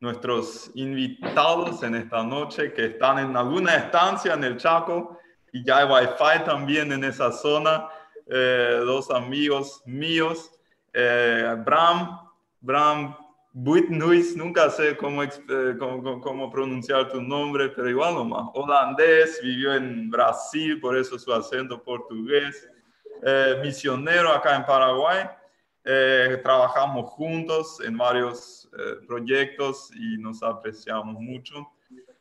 nuestros invitados en esta noche que están en alguna estancia en el Chaco y ya hay wifi también en esa zona. Eh, dos amigos míos, eh, Bram, Bram Buitnuis, nunca sé cómo, eh, cómo, cómo, pronunciar tu nombre, pero igual nomás, holandés, vivió en Brasil, por eso su acento portugués, misionero acá en Paraguay, trabajamos juntos en varios proyectos y nos apreciamos mucho.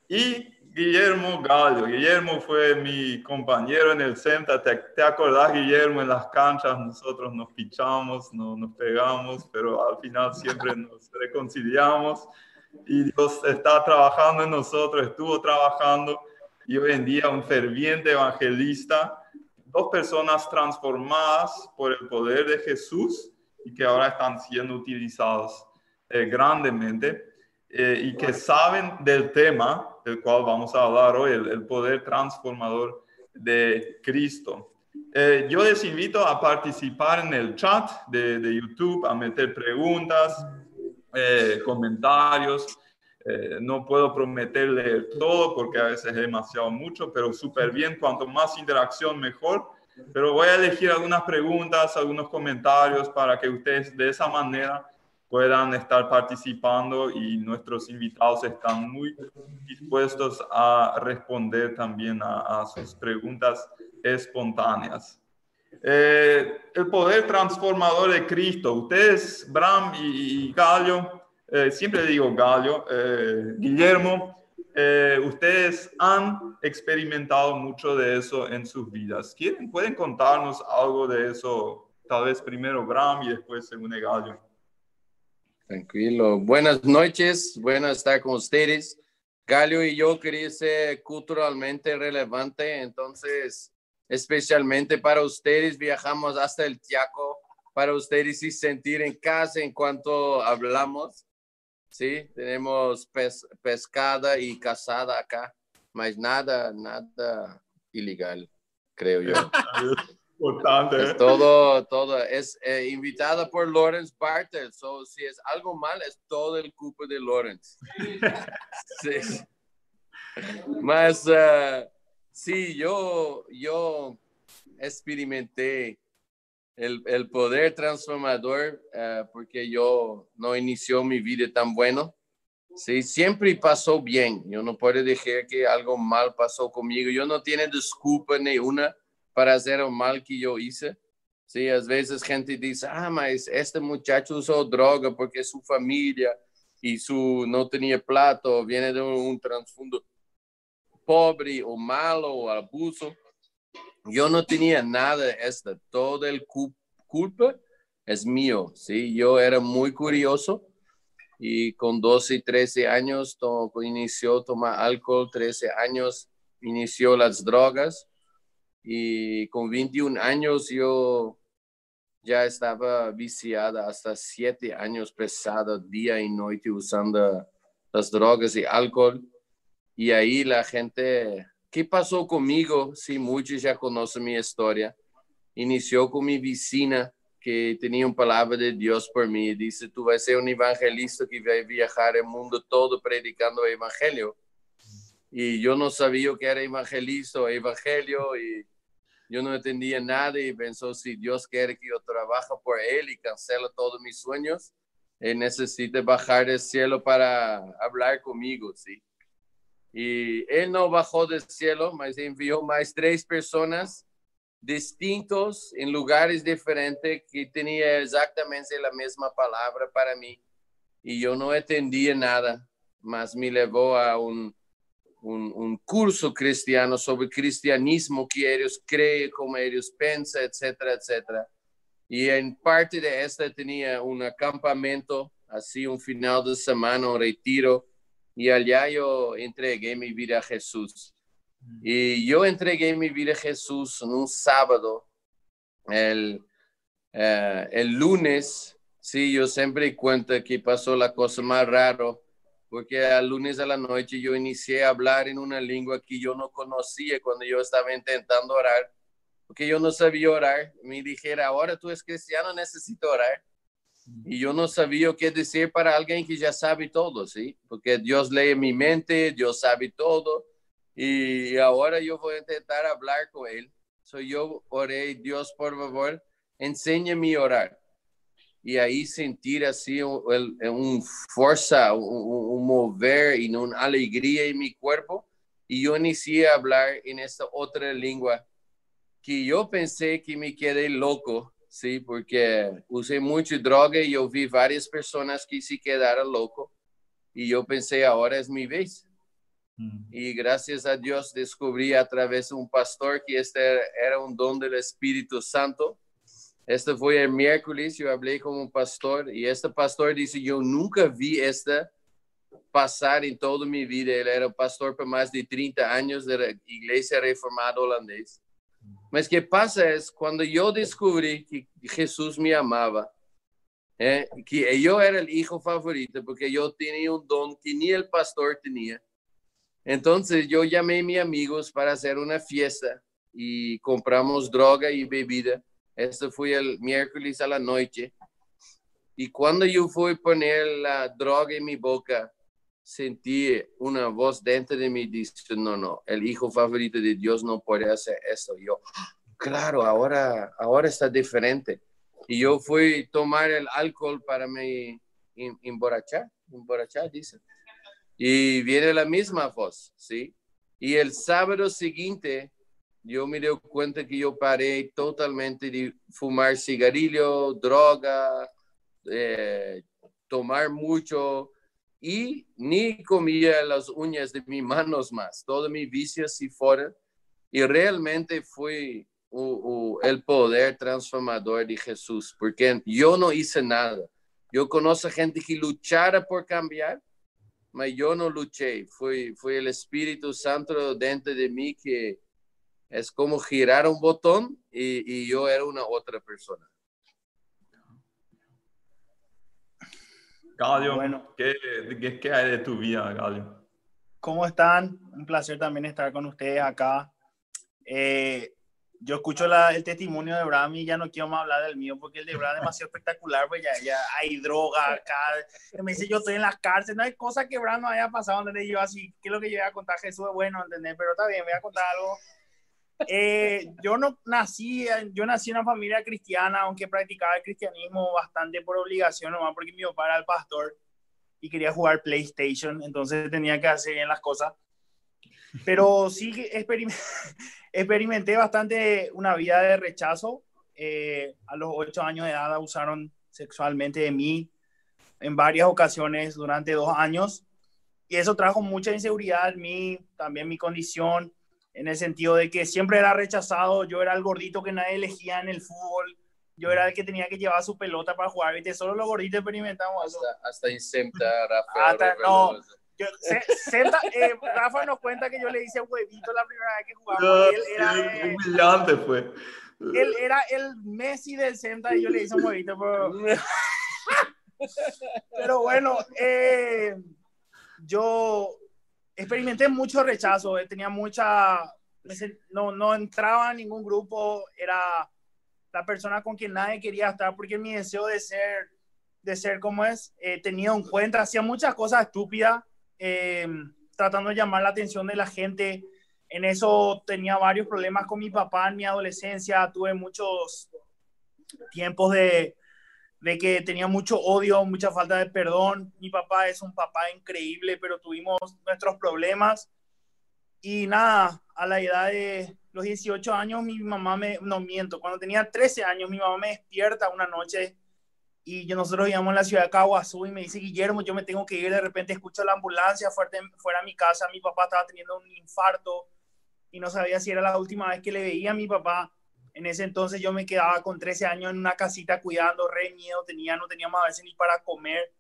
Y Guillermo Gallo. Guillermo fue mi compañero en el centro. ¿Te, te acordás, Guillermo? En las canchas nosotros nos pichamos, no, nos pegamos, pero al final siempre nos reconciliamos. Y Dios está trabajando en nosotros, estuvo trabajando y hoy en día un ferviente evangelista. Dos personas transformadas por el poder de Jesús que ahora están siendo utilizados eh, grandemente eh, y que saben del tema del cual vamos a hablar hoy, el, poder transformador de Cristo. Eh, yo les invito a participar en el chat de, de YouTube, a meter preguntas, comentarios. No puedo prometerle todo porque a veces es demasiado mucho, pero súper bien. Cuanto más interacción, mejor. Pero voy a elegir algunas preguntas, algunos comentarios para que ustedes de esa manera puedan estar participando y nuestros invitados están muy dispuestos a responder también a, sus preguntas espontáneas. Eh, el poder transformador de Cristo. Ustedes, Bram y, Gallo, eh, siempre digo Gallo, eh, Guillermo, ustedes han experimentado mucho de eso en sus vidas. ¿Quieren, ¿Pueden contarnos algo de eso? Tal vez primero Bram y después según Gallo. Tranquilo. Buenas noches, bueno estar con ustedes. Galio y yo quería ser culturalmente relevante, entonces, especialmente para ustedes, viajamos hasta el Tiaco para ustedes y sentir en casa en cuanto hablamos. Sí, tenemos pescada y casada acá, más nada, nada ilegal, creo yo. Importante. Es ¿eh? todo, todo. Es eh, invitada por Lawrence Bartel. So, si es algo mal, es todo el cupo de Lawrence. sí. Más, uh, sí, yo, yo experimenté el, el poder transformador uh, porque yo no inició mi vida tan bueno. Sí, siempre pasó bien. Yo no puedo decir que algo mal pasó conmigo. Yo no tiene disculpa ni una para hacer el mal que yo hice. Sí, a veces gente dice, ah, mas este muchacho usó droga porque su familia y su no tenía plato, viene de un, trasfondo pobre o malo o abuso. Yo no tenía nada de esto, todo el culpa es mío, ¿sí? Yo era muy curioso y con 12 y 13 años to, inició tomar alcohol, 13 años inició las drogas y con 21 años yo ya estaba viciada hasta 7 años pesada día y noche usando las drogas y alcohol. Y ahí la gente, ¿qué pasó conmigo? Sí, muchos ya conocen mi historia. Inició con mi vecina que tenía una palabra de Dios por. Dice, tú vas a ser un evangelista que va a viajar el mundo todo predicando el evangelio. Y yo no sabía que era evangelista o evangelio y yo no entendía nada y pensó, si Dios quiere que yo trabaje por Él y cancela todos mis sueños, Él necesita bajar del cielo para hablar conmigo, ¿sí? Y Él no bajó del cielo, mas envió más tres personas distintos en lugares diferentes que tenían exactamente la misma palabra para mí. Y yo no entendía nada, mas me llevó a un un, curso cristiano sobre cristianismo que ellos creen, como ellos piensan, etcétera, etcétera. Y en parte de esta tenía un acampamento, así un final de semana, un retiro, y allá yo entregué mi vida a Jesús. Y yo entregué mi vida a Jesús en un sábado, el, eh, el lunes, sí, yo siempre cuento que pasó la cosa más rara porque al lunes a la noche yo inicié a hablar en una lengua que yo no conocía cuando yo estaba intentando orar, porque yo no sabía orar. Me dijera, ahora tú eres cristiano, necesito orar. Y yo no sabía qué decir para alguien que ya sabe todo, ¿sí? Porque Dios lee mi mente, Dios sabe todo. Y ahora yo voy a intentar hablar con Él. So yo oré, Dios, por favor, enséñame a orar. Y ahí sentir así un, un fuerza, un, mover y una alegría en mi cuerpo. Y yo inicié a hablar en esta otra lengua que yo pensé que me quedé loco sí, porque usé mucho droga y yo vi varias personas que se quedaron loco y yo pensé, ahora es mi vez. Y gracias a Dios descubrí a través de un pastor que este era un don del Espíritu Santo. Este fue el miércoles, yo hablé con un pastor y este pastor dice, yo nunca vi esta pasar en toda mi vida. Él era pastor por más de 30 años de la iglesia reformada holandesa. Mas que pasa es cuando yo descubrí que Jesús me amaba, eh, que yo era el hijo favorito porque yo tenía un don que ni el pastor tenía. Entonces yo llamé a mis amigos para hacer una fiesta y compramos droga y bebida. Esto fue el miércoles a la noche. Y cuando yo fui a poner la droga en mi boca, sentí una voz dentro de mí diciendo, no, no, el hijo favorito de Dios no puede hacer esto. Yo, claro, ahora, ahora está diferente. Y yo fui a tomar el alcohol para me emborrachar, emborrachar, dice. Y viene la misma voz, ¿sí? Y el sábado siguiente, yo me di cuenta que yo paré totalmente de fumar cigarrillo, droga, eh, tomar mucho, y ni comía las uñas de mis manos más. Todo mi vicio se fueron y realmente fue el poder transformador de Jesús, porque yo no hice nada. Yo conozco gente que luchara por cambiar, pero yo no luché. Fue, fue el Espíritu Santo dentro de mí que es como girar un botón y, y yo era una otra persona. Galio, bueno, ¿qué, qué, hay de tu vida, Galio? ¿Cómo están? Un placer también estar con ustedes acá. Eh, yo escucho la, el testimonio de Bram y ya no quiero más hablar del mío porque el de Bram es demasiado espectacular, pues ya, ya hay droga acá. Me dice, yo estoy en las cárceles, no hay cosa que Bram no haya pasado, donde yo así, ¿qué es lo que yo voy a contar? Jesús es bueno, ¿entendés? Pero está bien, voy a contar algo eh, yo no nací, yo nací en una familia cristiana, aunque practicaba el cristianismo bastante por obligación, nomás porque mi papá era el pastor y quería jugar PlayStation, entonces tenía que hacer bien las cosas. Pero sí experimenté bastante una vida de rechazo. Eh, a los ocho años de edad abusaron sexualmente de mí en varias ocasiones durante dos años y eso trajo mucha inseguridad en mí, también mi condición en el sentido de que siempre era rechazado, yo era el gordito que nadie elegía en el fútbol, yo era el que tenía que llevar su pelota para jugar, ¿viste? Solo los gorditos experimentamos hasta, eso. Hasta en Semta, Rafa. Hasta, no, yo, eh, Rafa nos cuenta que yo le hice huevito la primera vez que jugamos. él era, eh, fue. Él era el Messi del Semta y yo le hice un huevito, pero... pero bueno, eh, yo experimenté mucho rechazo, eh, tenía mucha, no, no entraba en ningún grupo, era la persona con quien nadie quería estar porque mi deseo de ser, de ser como es, eh, tenía en cuenta, hacía muchas cosas estúpidas, em, tratando de llamar la atención de la gente. En eso tenía varios problemas con mi papá en mi adolescencia, tuve muchos tiempos de, de que tenía mucho odio, mucha falta de perdón. Mi papá es un papá increíble, pero tuvimos nuestros problemas. Y nada, a la edad de los 18 años, mi mamá me, no miento, cuando tenía 13 años, mi mamá me despierta una noche y yo, nosotros íbamos a la ciudad de Caguazú y me dice, Guillermo, yo me tengo que ir, de repente escucho la ambulancia fuera, fuera de mi casa, mi papá estaba teniendo un infarto y no sabía si era la última vez que le veía a mi papá en ese entonces yo me quedaba con 13 años en una casita cuidando, re miedo tenía, no teníamos a veces ni para comer.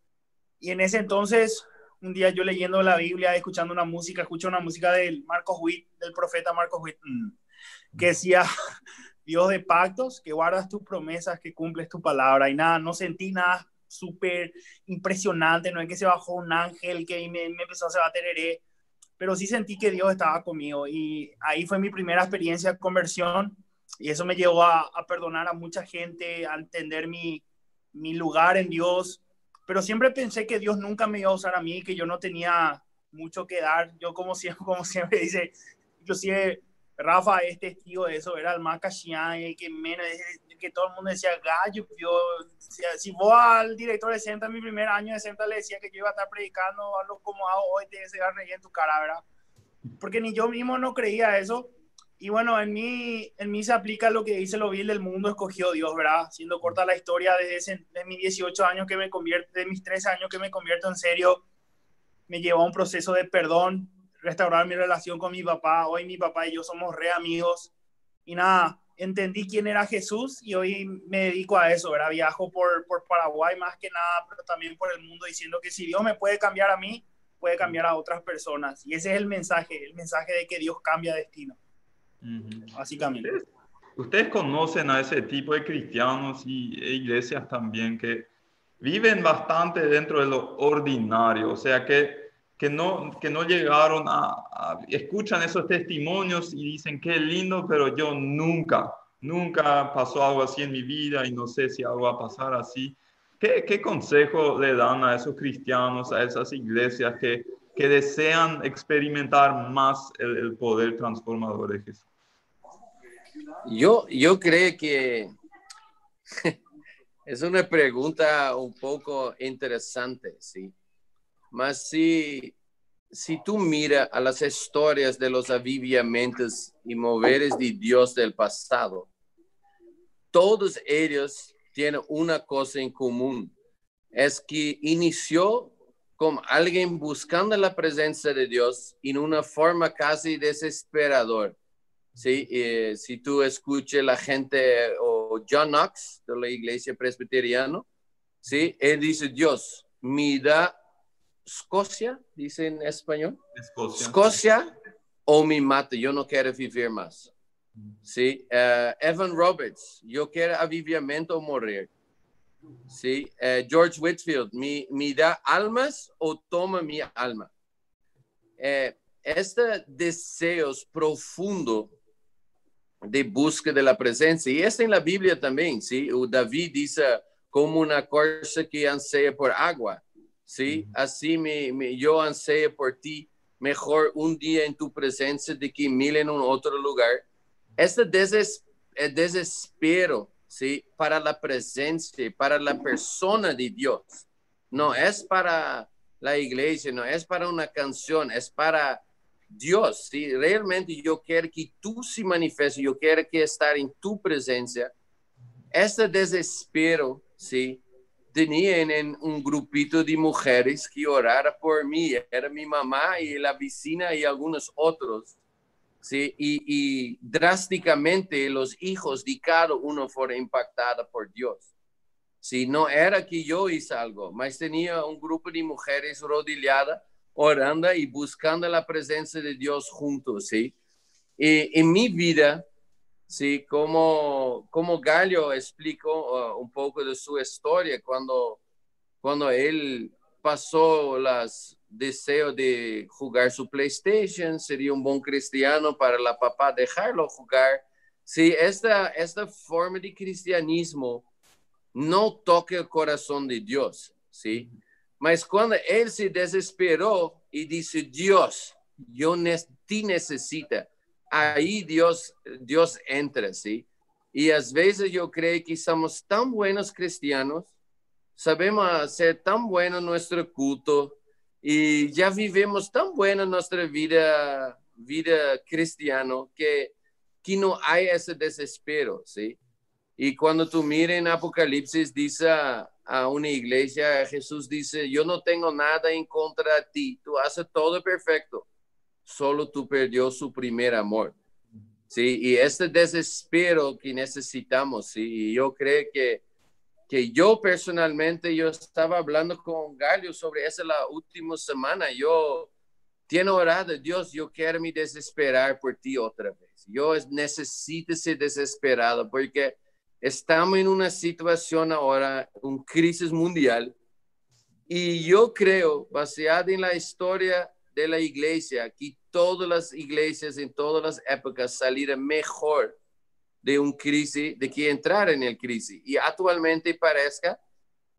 Y en ese entonces, un día yo leyendo la Biblia, escuchando una música, escucho una música del Marcos Witt, del profeta Marcos Witt, mm, que decía, Dios de pactos, que guardas tus promesas, que cumples tu palabra. Y nada, no sentí nada súper impresionante, no es que se bajó un ángel que me, me empezó a hacer batereré, pero sí sentí que Dios estaba conmigo. Y ahí fue mi primera experiencia de conversión y eso me llevó a, perdonar a mucha gente, a entender mi, mi lugar en Dios, pero siempre pensé que Dios nunca me iba a usar a mí, que yo no tenía mucho que dar. Yo como siempre, como siempre dice, inclusive Rafa es testigo eso, era el más y que menos, que todo el mundo decía, gallo, yo, si, vos al director de Senta, mi primer año de Senta, le decía que yo iba a estar predicando a lo como hago hoy, te ese reír en tu cara, ¿verdad? Porque ni yo mismo no creía eso. Y bueno, en mí, en mí se aplica lo que dice lo vil del mundo, escogió Dios, ¿verdad? Siendo corta la historia, desde de mis 18 años que me convierto, de mis 13 años que me convierto en serio, me llevó a un proceso de perdón, restaurar mi relación con mi papá. Hoy mi papá y yo somos re amigos. Y nada, entendí quién era Jesús y hoy me dedico a eso, ¿verdad? Viajo por, por Paraguay más que nada, pero también por el mundo diciendo que si Dios me puede cambiar a mí, puede cambiar a otras personas. Y ese es el mensaje, el mensaje de que Dios cambia destino. Básicamente. Ustedes conocen a ese tipo de cristianos y e iglesias también que viven bastante dentro de lo ordinario, o sea que, que, no, que no llegaron a, escuchan esos testimonios y dicen qué lindo, pero yo nunca, nunca pasó algo así en mi vida y no sé si algo va a pasar así. ¿Qué, qué consejo le dan a esos cristianos, a esas iglesias que, que desean experimentar más el, el poder transformador de Jesús? Yo, yo creo que es una pregunta un poco interesante, ¿sí? Mas si, si tú miras a las historias de los avivamientos y moveres de Dios del pasado, todos ellos tienen una cosa en común, es que inició con alguien buscando la presencia de Dios en una forma casi desesperadora ¿sí? Si tú escuches la gente o John Knox de la iglesia presbiteriana, ¿sí? Él dice, Dios, mira Escocia, dice en español. Escocia. o mi mate, yo no quiero vivir más. ¿Sí? Eh, Evan Roberts, yo quiero avivamiento o morir. ¿Sí? Eh, George Whitfield, mi da almas o toma mi alma. este deseos profundo de busca de la presencia. Y está en la Biblia también, ¿sí? O David dice, como una corza que ansea por agua, ¿sí? Así me, yo anseo por ti, mejor un día en tu presencia de que mil en un otro lugar. Este deses, desespero, ¿sí? Para la presencia, para la persona de Dios. No es para la iglesia, no es para una canción, es para Dios, si realmente yo quiero que tú se manifieste, yo quiero que estar en tu presencia, este desespero, sí, tenía en un grupito de mujeres que orara por mí, era mi mamá y la vecina y algunos otros, sí, y, y drásticamente los hijos de cada uno fueron impactados por Dios. Si no era que yo hice algo, mas tenía un grupo de mujeres rodilladas orando y buscando la presencia de Dios juntos, ¿sí? Y en mi vida, ¿sí? Como, como Gallo explicó uh, un poco de su historia cuando, cuando él pasó los deseos de jugar su PlayStation, sería un buen cristiano para la papá dejarlo jugar. Sí, esta, esta forma de cristianismo no toca el corazón de Dios, ¿sí? Mas cuando él se desesperó y dice, Dios, yo te necesita, ahí Dios, Dios entra, ¿sí? Y a veces yo creo que somos tan buenos cristianos, sabemos hacer tan bueno nuestro culto y ya vivimos tan bueno nuestra vida, vida cristiano que, que no hay ese desespero, ¿sí? Y cuando tú miras en Apocalipsis, dice a una iglesia, Jesús dice, yo no tengo nada en contra de ti, tú haces todo perfecto, solo tú perdió su primer amor. Sí, y este desespero que necesitamos, sí, y yo creo que, que yo personalmente, yo estaba hablando con Galio sobre eso la última semana, yo tiene orado, Dios, yo quiero me desesperar por ti otra vez. Yo necesito ser desesperado porque estamos en una situación ahora, un crisis mundial, y yo creo, basado en la historia de la iglesia, que todas las iglesias en todas las épocas salieron mejor de un crisis, de que entrar en el crisis. Y actualmente parezca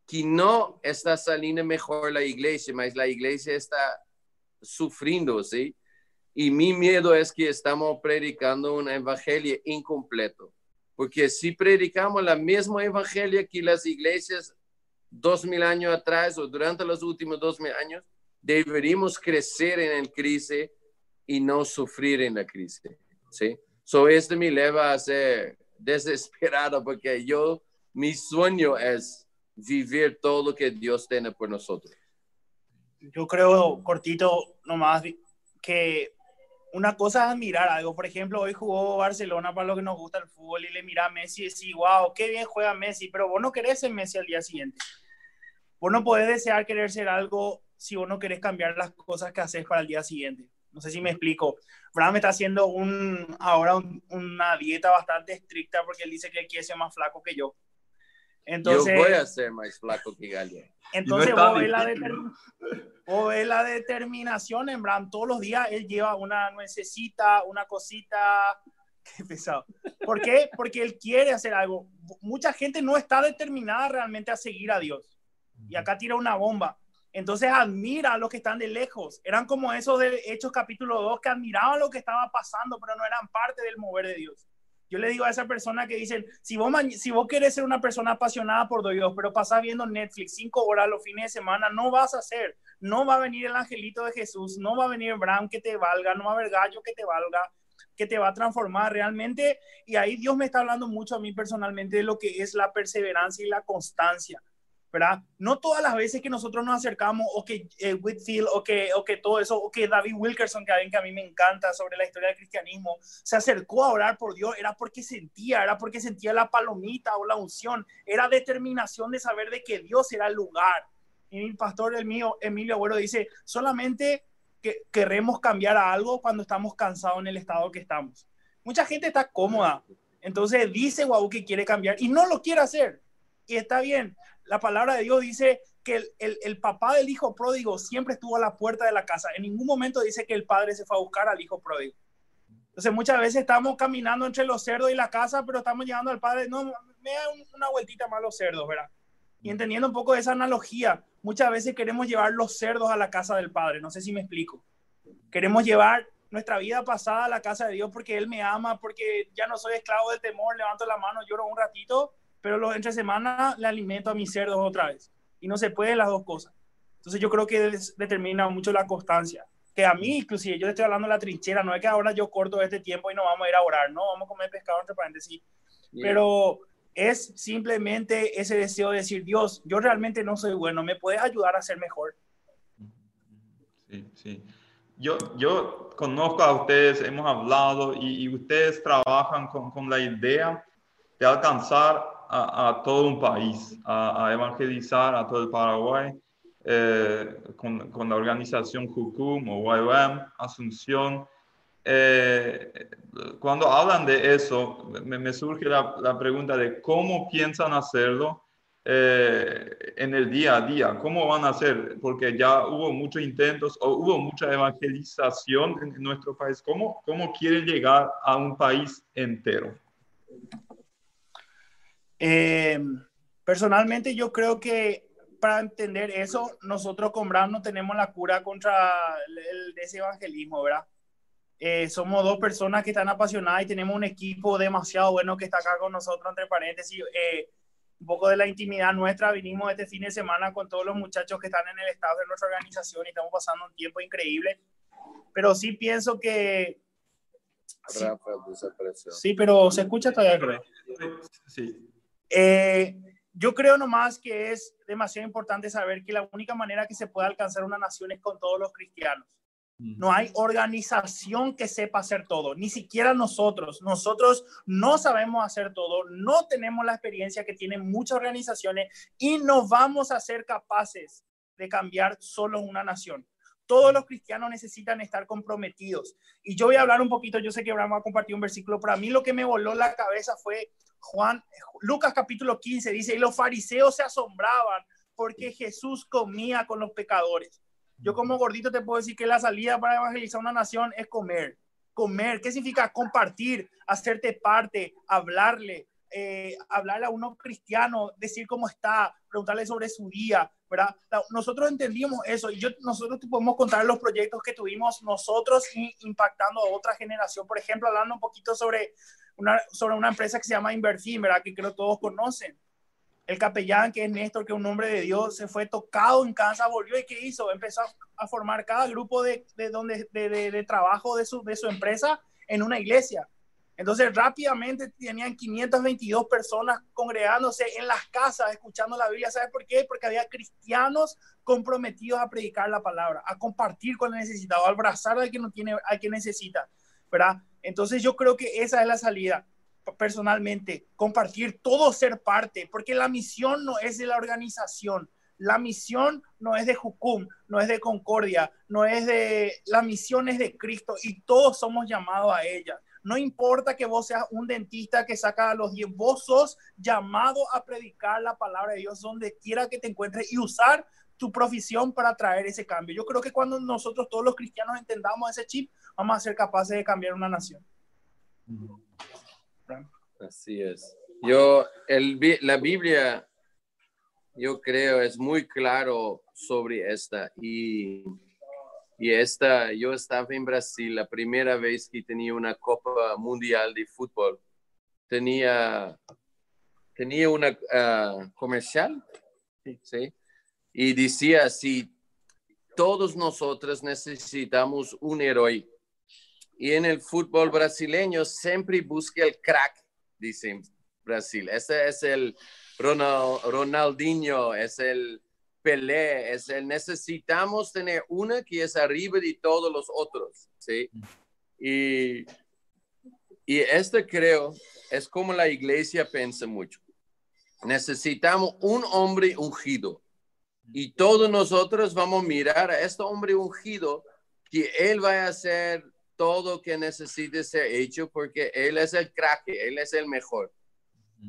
que no está saliendo mejor la iglesia, mas la iglesia está sufriendo, ¿sí? Y mi miedo es que estamos predicando un evangelio incompleto, porque si predicamos la misma evangelio que las iglesias dos mil años atrás o durante los últimos dos mil años, deberíamos crecer en el crisis y no sufrir en la crisis, ¿sí? So, esto me lleva a ser desesperado porque yo, mi sueño es vivir todo lo que Dios tiene por nosotros. Yo creo, cortito nomás, que una cosa es admirar algo. Por ejemplo, hoy jugó Barcelona para lo que nos gusta el fútbol y le mira a Messi y decís, wow, qué bien juega Messi, pero vos no querés ser Messi al día siguiente. Vos no podés desear querer ser algo si vos no querés cambiar las cosas que haces para el día siguiente. No sé si me explico. Fran me está haciendo un, ahora una dieta bastante estricta porque él dice que él quiere ser más flaco que yo. Entonces, yo voy a ser más flaco que Galia. Entonces, vos, ves la la determinación en Bram. Todos los días él lleva una nuececita, una cosita. Qué pesado. ¿Por qué? Porque él quiere hacer algo. Mucha gente no está determinada realmente a seguir a Dios. Y acá tira una bomba. Entonces admira a los que están de lejos. Eran como esos de Hechos capítulo 2 que admiraban lo que estaba pasando, pero no eran parte del mover de Dios. Yo le digo a esa persona que dicen, si vos, si vos querés ser una persona apasionada por Dios, pero pasás viendo Netflix cinco horas los fines de semana, no vas a ser. No va a venir el angelito de Jesús, no va a venir Brown que te valga, no va a haber gallo que te valga, que te va a transformar realmente. Y ahí Dios me está hablando mucho a mí personalmente de lo que es la perseverancia y la constancia. ¿Verdad? No todas las veces que nosotros nos acercamos, o que eh, Whitfield, o que, o que todo eso, o que David Wilkerson, que, que a mí me encanta sobre la historia del cristianismo, se acercó a orar por Dios, era porque sentía, era porque sentía la palomita o la unción, era determinación de saber de que Dios era el lugar. Y mi pastor, el mío, Emilio Agüero, dice, solamente que queremos cambiar a algo cuando estamos cansados en el estado que estamos. Mucha gente está cómoda, entonces dice, guau, que quiere cambiar y no lo quiere hacer. Y está bien, la palabra de Dios dice que el, papá del hijo pródigo siempre estuvo a la puerta de la casa. En ningún momento dice que el padre se fue a buscar al hijo pródigo. Entonces muchas veces estamos caminando entre los cerdos y la casa, pero estamos llegando al padre, no, me da una vueltita más los cerdos, ¿verdad? Y entendiendo un poco esa analogía, muchas veces queremos llevar los cerdos a la casa del padre, no sé si me explico. Queremos llevar nuestra vida pasada a la casa de Dios porque Él me ama, porque ya no soy esclavo del temor, levanto la mano, lloro un ratito pero los entre semana le alimento a mis cerdos otra vez. Y no se puede las dos cosas. Entonces yo creo que determina mucho la constancia. Que a mí, inclusive, yo estoy hablando de la trinchera, no es que ahora yo corto este tiempo y no vamos a ir a orar, no, vamos a comer pescado entre paréntesis. Pero es simplemente ese deseo de decir, Dios, yo realmente no soy bueno, ¿me puedes ayudar a ser mejor? Sí, sí. Yo, yo conozco a ustedes, hemos hablado y, y ustedes trabajan con, con, la idea de alcanzar a, todo un país, a, evangelizar a todo el Paraguay, eh, con, con, la organización JUCUM o YWAM, Asunción. Eh, cuando hablan de eso, me, surge la, pregunta de cómo piensan hacerlo eh, en el día a día, cómo van a hacer, porque ya hubo muchos intentos o hubo mucha evangelización en nuestro país. ¿Cómo, cómo quieren llegar a un país entero? Eh, personalmente yo creo que para entender eso, nosotros con Brown no tenemos la cura contra el, ese evangelismo, ¿verdad? Eh, somos dos personas que están apasionadas y tenemos un equipo demasiado bueno que está acá con nosotros, entre paréntesis. Eh, un poco de la intimidad nuestra, vinimos este fin de semana con todos los muchachos que están en el estado de nuestra organización y estamos pasando un tiempo increíble. Pero sí pienso que... Sí, sí pero se escucha todavía, creo. Sí. Eh, yo creo nomás que es demasiado importante saber que la única manera que se puede alcanzar una nación es con todos los cristianos. No hay organización que sepa hacer todo, ni siquiera nosotros. Nosotros no sabemos hacer todo, no tenemos la experiencia que tienen muchas organizaciones y no vamos a ser capaces de cambiar solo una nación. Todos los cristianos necesitan estar comprometidos. Y yo voy a hablar un poquito, yo sé que Abraham va a un versículo, pero a mí lo que me voló la cabeza fue Juan, Lucas capítulo 15 dice, y los fariseos se asombraban porque Jesús comía con los pecadores. Yo como gordito te puedo decir que la salida para evangelizar una nación es comer. Comer, ¿qué significa? Compartir, hacerte parte, hablarle, eh, hablarle a uno cristiano, decir cómo está, preguntarle sobre su día, ¿verdad? Nosotros entendimos eso y yo, nosotros te podemos contar los proyectos que tuvimos nosotros impactando a otra generación. Por ejemplo, hablando un poquito sobre una, sobre una empresa que se llama Invertir, ¿verdad? Que creo todos conocen. El capellán, que es Néstor, que es un hombre de Dios, se fue tocado en casa, volvió y ¿qué hizo? Empezó a formar cada grupo de, de, donde, de, de trabajo de su, de su empresa en una iglesia entonces rápidamente tenían 522 personas congregándose en las casas escuchando la Biblia. ¿Sabes por qué? Porque había cristianos comprometidos a predicar la palabra, a compartir con el necesitado, a abrazar al que no tiene, al que necesita, ¿verdad? Entonces yo creo que esa es la salida personalmente, compartir todo ser parte, porque la misión no es de la organización, la misión no es de Jucum, no es de Concordia, no es de, la misión es de Cristo y todos somos llamados a ella. No importa que vos seas un dentista que saca a los 10, vos sos llamado a predicar la palabra de Dios donde quiera que te encuentres y usar tu profesión para traer ese cambio. Yo creo que cuando nosotros todos los cristianos entendamos ese chip, vamos a ser capaces de cambiar una nación. Así es. Yo, la Biblia, yo creo, es muy claro sobre esta y y esta, yo estaba en Brasil la primera vez que tenía una Copa Mundial de Fútbol. Tenía, tenía una ah, comercial, ¿sí? Y decía si todos nosotros necesitamos un héroe. Y en el fútbol brasileño siempre busca el crack, dicen Brasil. Ese es el Ronaldinho, es el Pelé, es el necesitamos tener una que es arriba de todos los otros, ¿sí? Y, y esto creo es como la iglesia piensa mucho. Necesitamos un hombre ungido y todos nosotros vamos a mirar a este hombre ungido que él va a hacer todo que necesite ser hecho porque él es el crack, él es el mejor.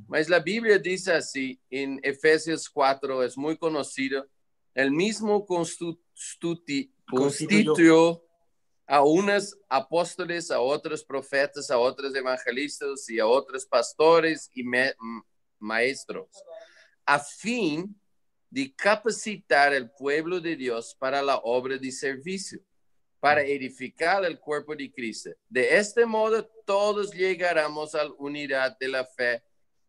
Mas la Biblia dice así en Efesios 4, es muy conocido, el mismo constituyó. a unos apóstoles, a otros profetas, a otros evangelistas y a otros pastores y maestros, a fin de capacitar el pueblo de Dios para la obra de servicio, para edificar el cuerpo de Cristo. De este modo, todos llegaremos a la unidad de la fe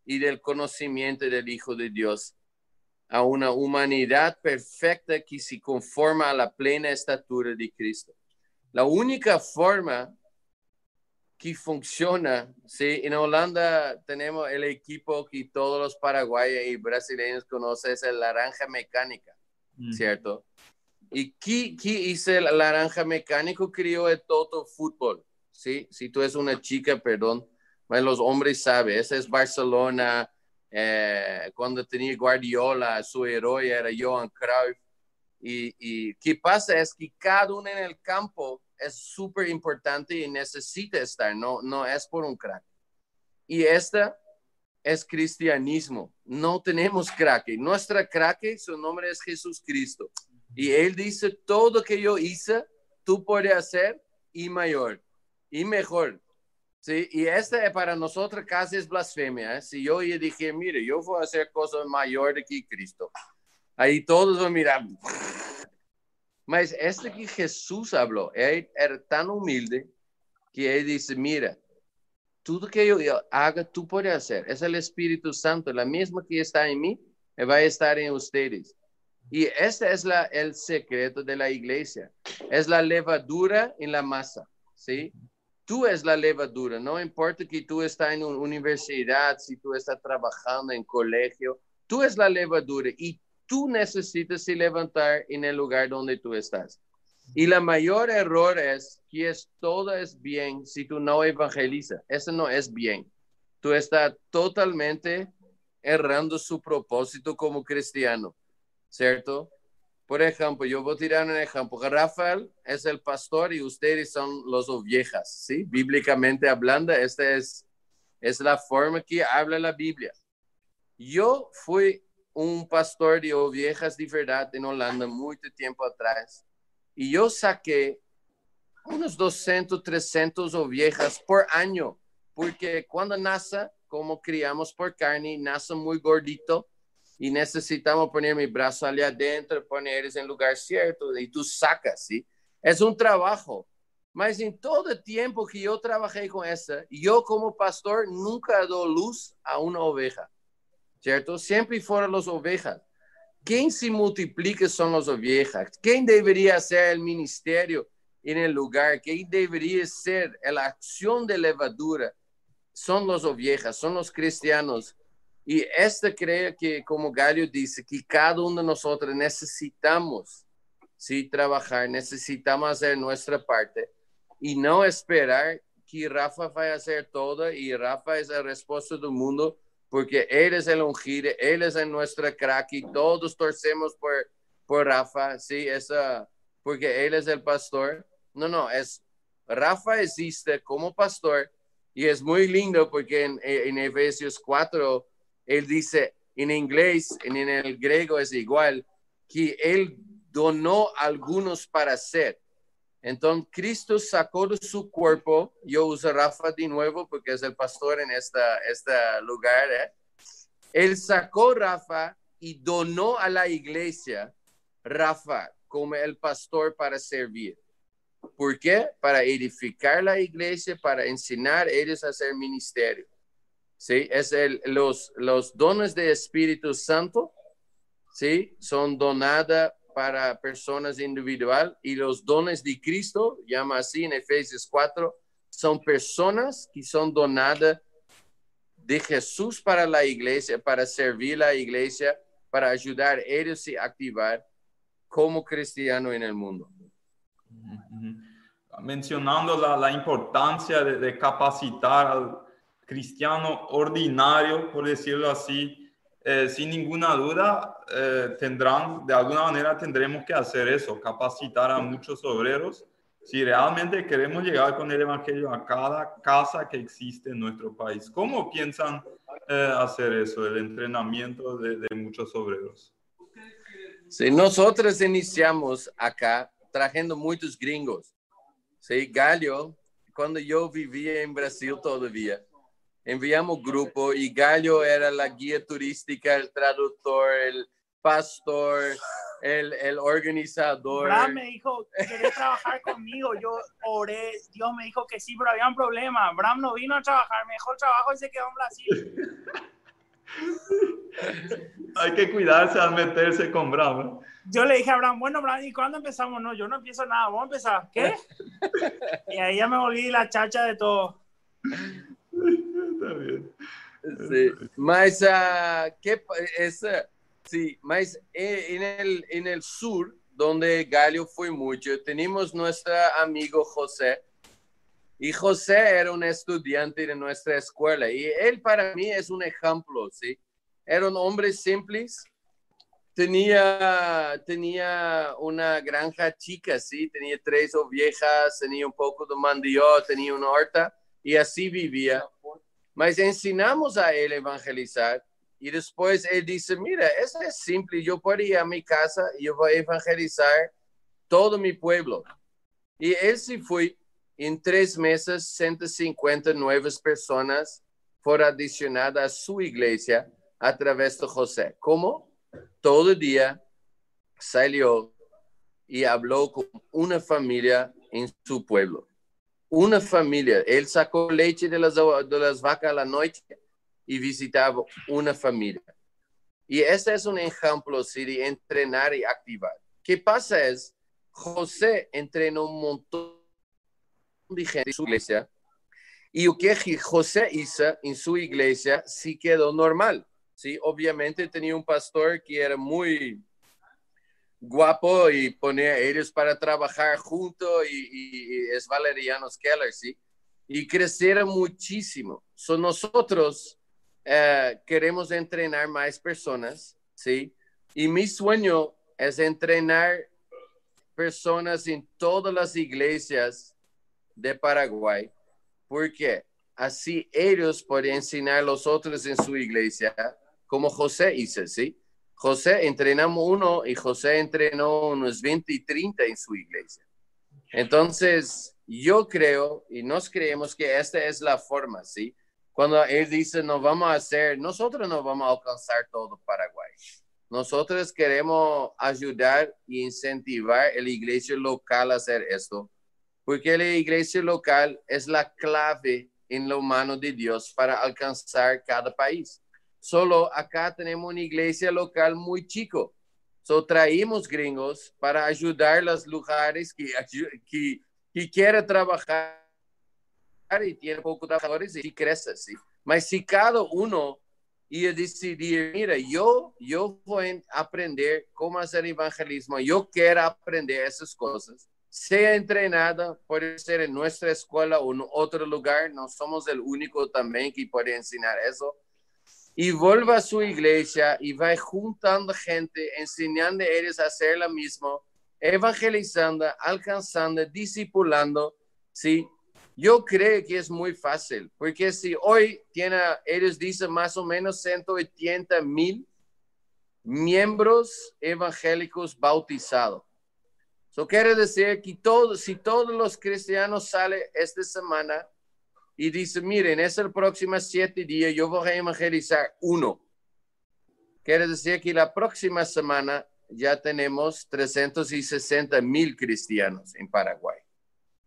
y del conocimiento del Hijo de Dios, a una humanidad perfecta que se conforma a la plena estatura de Cristo. La única forma que funciona, sí, en Holanda tenemos el equipo que todos los paraguayos y brasileños conocen, es el Naranja Mecánica, mm. ¿cierto? ¿Y qué, qué hizo el Naranja Mecánico? Crió el Toto Fútbol, ¿sí? Si tú eres una chica, perdón, los hombres saben, ese es Barcelona, eh, cuando tenía Guardiola, su héroe era Johan Cruyff. Y, y qué pasa es que cada uno en el campo es súper importante y necesita estar, no, no es por un crack. Y esta es cristianismo. No tenemos crack. Nuestra crack, su nombre es Jesús Cristo. Y él dice, todo que yo hice, tú puedes hacer y mayor y mejor. Sí, y esta para nosotros casi es blasfemia. ¿eh? Si yo dije, mire, yo voy a hacer cosas mayores que Cristo. Ahí todos van a mirar. Mas este que Jesús habló, él era tan humilde que él dice, mira, todo que yo haga, tú puedes hacer. Es el Espíritu Santo, la misma que está en mí, va a estar en ustedes. Y este es la, el secreto de la iglesia. Es la levadura en la masa, ¿sí? Tú es la levadura, no importa que tú estás en una universidad, si tú estás trabajando en colegio, tú es la levadura y tú necesitas levantar en el lugar donde tú estás. Y la mayor error es que es todo es bien si tú no evangelizas. Eso no es bien. Tú estás totalmente errando su propósito como cristiano, ¿cierto? Por ejemplo, yo voy a tirar un ejemplo. Rafael es el pastor y ustedes son los ovejas, ¿sí? Bíblicamente hablando, esta es, es la forma que habla la Biblia. Yo fui un pastor de ovejas de verdad en Holanda mucho tiempo atrás y yo saqué unos 200, 300 ovejas por año, porque cuando nace, como criamos por carne, nace muy gordito, y necesitamos poner mi brazo allá adentro, ponerlos en lugar cierto y tú sacas, ¿sí? Es un trabajo. Mas en todo el tiempo que yo trabajé con esta, yo como pastor nunca doy luz a una oveja, ¿cierto? Siempre fueron las ovejas. ¿Quién se multiplica son las ovejas? ¿Quién debería ser el ministerio en el lugar? ¿Quién debería ser la acción de levadura? Son las ovejas, son los cristianos. Y esta creo que, como Galio dice, que cada uno de nosotros necesitamos sí trabajar, necesitamos hacer nuestra parte y no esperar que Rafa vaya a hacer todo y Rafa es la respuesta del mundo porque él es el ungido, él es nuestra crack y todos torcemos por, por Rafa, sí, esa, porque él es el pastor. No, no, es Rafa existe como pastor y es muy lindo porque en, en Efesios 4 él dice en inglés, en el griego es igual, que él donó algunos para ser. Entonces, Cristo sacó de su cuerpo, yo uso Rafa de nuevo porque es el pastor en esta, este lugar, ¿eh? él sacó Rafa y donó a la iglesia Rafa como el pastor para servir. ¿Por qué? Para edificar la iglesia, para enseñar a ellos a hacer ministerio. ¿Sí? Es el, los, los dones de Espíritu Santo, ¿sí? Son donadas para personas individual y los dones de Cristo, llama así en Efesios 4, son personas que son donadas de Jesús para la iglesia, para servir la iglesia, para ayudar a ellos a activar como cristiano en el mundo. Mencionando la, la importancia de, de, capacitar al cristiano ordinario, por decirlo así, eh, sin ninguna duda eh, tendrán, de alguna manera tendremos que hacer eso, capacitar a muchos obreros si realmente queremos llegar con el Evangelio a cada casa que existe en nuestro país. ¿Cómo piensan eh, hacer eso, el entrenamiento de, de muchos obreros? Sí, nosotros iniciamos acá trayendo muchos gringos. Sí, Galio, cuando yo vivía en Brasil todavía, enviamos grupo y Gallo era la guía turística, el traductor, el pastor, el, el organizador. Bram me dijo, quería trabajar conmigo. Yo oré, Dios me dijo que sí, pero había un problema. Bram no vino a trabajar, mejor trabajo y se quedó en Brasil. Hay que cuidarse al meterse con Bram. Yo le dije a Bram, bueno, Bram, ¿y cuándo empezamos? No, yo no empiezo nada, vamos a empezar. ¿Qué? y ahí ya me volví la chacha de todo. Sí, mas uh, que essa, sí, mas en el, sur, donde Galio fue mucho, tenemos nuestro amigo José. Y José era un estudiante de nuestra escuela y él para mí es un ejemplo, ¿sí? Era un hombre simple, tenía, tenía una granja chica, ¿sí? Tenía tres ovejas, tenía un poco de mandioca, tenía una horta y así vivía. Mas ensinamos a él a evangelizar y después él dice, mira, eso es simple, yo puedo ir a mi casa y yo voy a evangelizar todo mi pueblo. Y él se fue, en tres meses, 150 nuevas personas fueron adicionadas a su iglesia a través de José. ¿Cómo? Todo día salió y habló con una familia en su pueblo Él sacó leche de las, de las vacas la noche y visitaba una familia. Y este es un ejemplo ¿sí? de entrenar y activar. ¿Qué pasa es, José entrenó un montón de gente en su iglesia y lo que José hizo en su iglesia sí quedó normal. ¿sí? Obviamente tenía un pastor que era muy guapo y poner a ellos para trabajar junto y, es Valeriano Keller, ¿sí? Y crecieron muchísimo. So nosotros eh, queremos entrenar más personas, ¿sí? Y mi sueño es entrenar personas en todas las iglesias de Paraguay, porque así ellos pueden enseñar a los otros en su iglesia, como José hizo, ¿sí? José entrenamos uno y José entrenó unos 20 y 30 en su iglesia. Entonces, yo creo y nos creemos que esta es la forma, ¿sí? Cuando él dice, no vamos a hacer, nosotros no vamos a alcanzar todo Paraguay. Nosotros queremos ayudar e incentivar a la iglesia local a hacer esto, porque la iglesia local es la clave en la mano de Dios para alcanzar cada país. Solo acá tenemos una iglesia local muy chico. So traímos gringos para ayudar los lugares que, que, que quieren trabajar y tienen pocos trabajadores y crece, sí. Pero si cada uno y decidir, mira, yo, yo voy a aprender cómo hacer evangelismo, yo quiero aprender esas cosas, sea entrenada, puede ser en nuestra escuela o en otro lugar, no somos el único también que puede enseñar eso, y vuelva a su iglesia y va juntando gente, enseñando a ellos a hacer lo mismo, evangelizando, alcanzando, discipulando, ¿sí? Yo creo que es muy fácil, porque si hoy tiene, ellos dicen más o menos 180 mil miembros evangélicos bautizados. Eso quiere decir que todos, si todos los cristianos salen esta semana y dicen, miren, es el próximo siete días, yo voy a evangelizar uno. Quiere decir que la próxima semana ya tenemos 360 mil cristianos en Paraguay.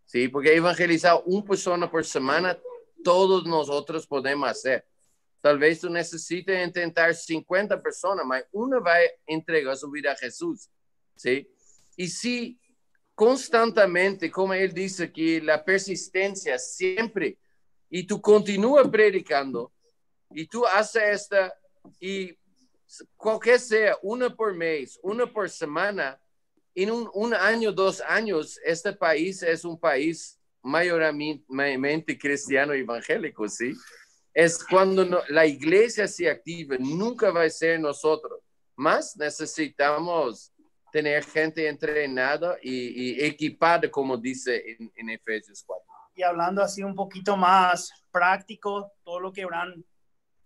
¿sí? Porque evangelizar una persona por semana, todos nosotros podemos hacer. Tal vez tú necesites intentar 50 personas, pero una va a entregar su vida a Jesús, ¿sí? Y si constantemente, como él dice, que la persistencia siempre, y tú continúas predicando, y tú haces esta, y cualquier sea, una por mes, una por semana, en un, año, dos años, este país es un país mayormente cristiano evangélico, ¿sí? Es cuando la iglesia se activa, nunca va a ser nosotros. Más necesitamos tener gente entrenada y, equipada, como dice en, Efesios 4. Y hablando así un poquito más práctico, todo lo que Bran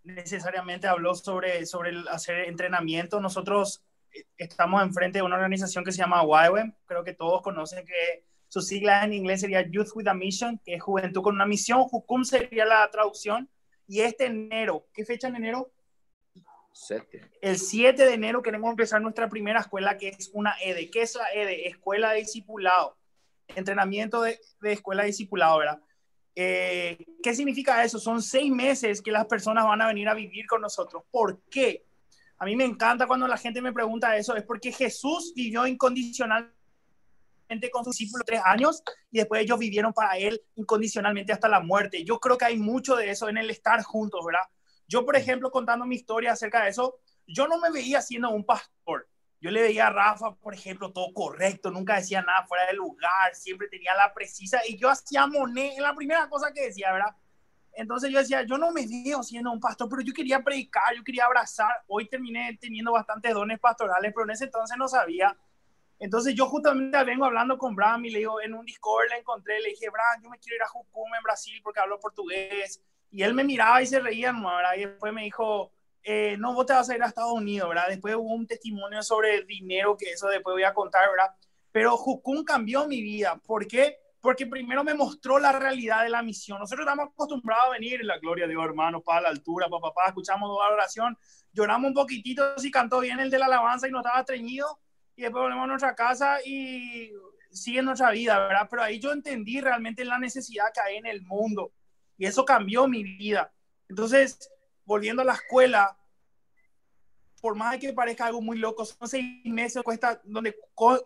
necesariamente habló sobre, sobre el hacer entrenamiento, nosotros estamos enfrente de una organización que se llama YWAM, creo que todos conocen que su sigla en inglés sería Youth with a Mission, que es Juventud con una Misión, Jukum sería la traducción, y este enero, ¿qué fecha en enero? El 7 de enero queremos empezar nuestra primera escuela, que es una EDE. ¿Qué es la EDE? Escuela de Discipulado, entrenamiento de, de escuela de discipulado, ¿verdad? Eh, ¿Qué significa eso? Son seis meses que las personas van a venir a vivir con nosotros. ¿Por qué? A mí me encanta cuando la gente me pregunta eso, es porque Jesús vivió incondicionalmente con sus discípulos tres años y después ellos vivieron para él incondicionalmente hasta la muerte. Yo creo que hay mucho de eso en el estar juntos, ¿verdad? Yo, por ejemplo, contando mi historia acerca de eso, yo no me veía siendo un pastor. Yo le veía a Rafa, por ejemplo, todo correcto, nunca decía nada fuera de lugar, siempre tenía la precisa y yo hacía moné la primera cosa que decía, ¿verdad? Entonces yo decía, yo no me veo siendo un pastor, pero yo quería predicar, yo quería abrazar. Hoy terminé teniendo bastantes dones pastorales, pero en ese entonces no sabía. Entonces yo justamente vengo hablando con Bram y le digo, en un Discord le encontré, le dije, Bram, yo me quiero ir a Jucum en Brasil porque hablo portugués. Y él me miraba y se reía, ¿verdad? Y después me dijo, eh, no, vos te vas a ir a Estados Unidos, ¿verdad? Después hubo un testimonio sobre el dinero, que eso después voy a contar, ¿verdad? Pero Jucum cambió mi vida. ¿Por qué? porque primero me mostró la realidad de la misión. Nosotros estamos acostumbrados a venir, la gloria de Dios, hermano, para la altura, papá, papá, escuchamos toda la oración, lloramos un poquitito si cantó bien el de la alabanza y no estaba estreñido, y después volvemos a nuestra casa y sigue nuestra vida, ¿verdad? Pero ahí yo entendí realmente la necesidad que hay en el mundo, y eso cambió mi vida. Entonces, volviendo a la escuela, por más que parezca algo muy loco, son seis meses cuesta, donde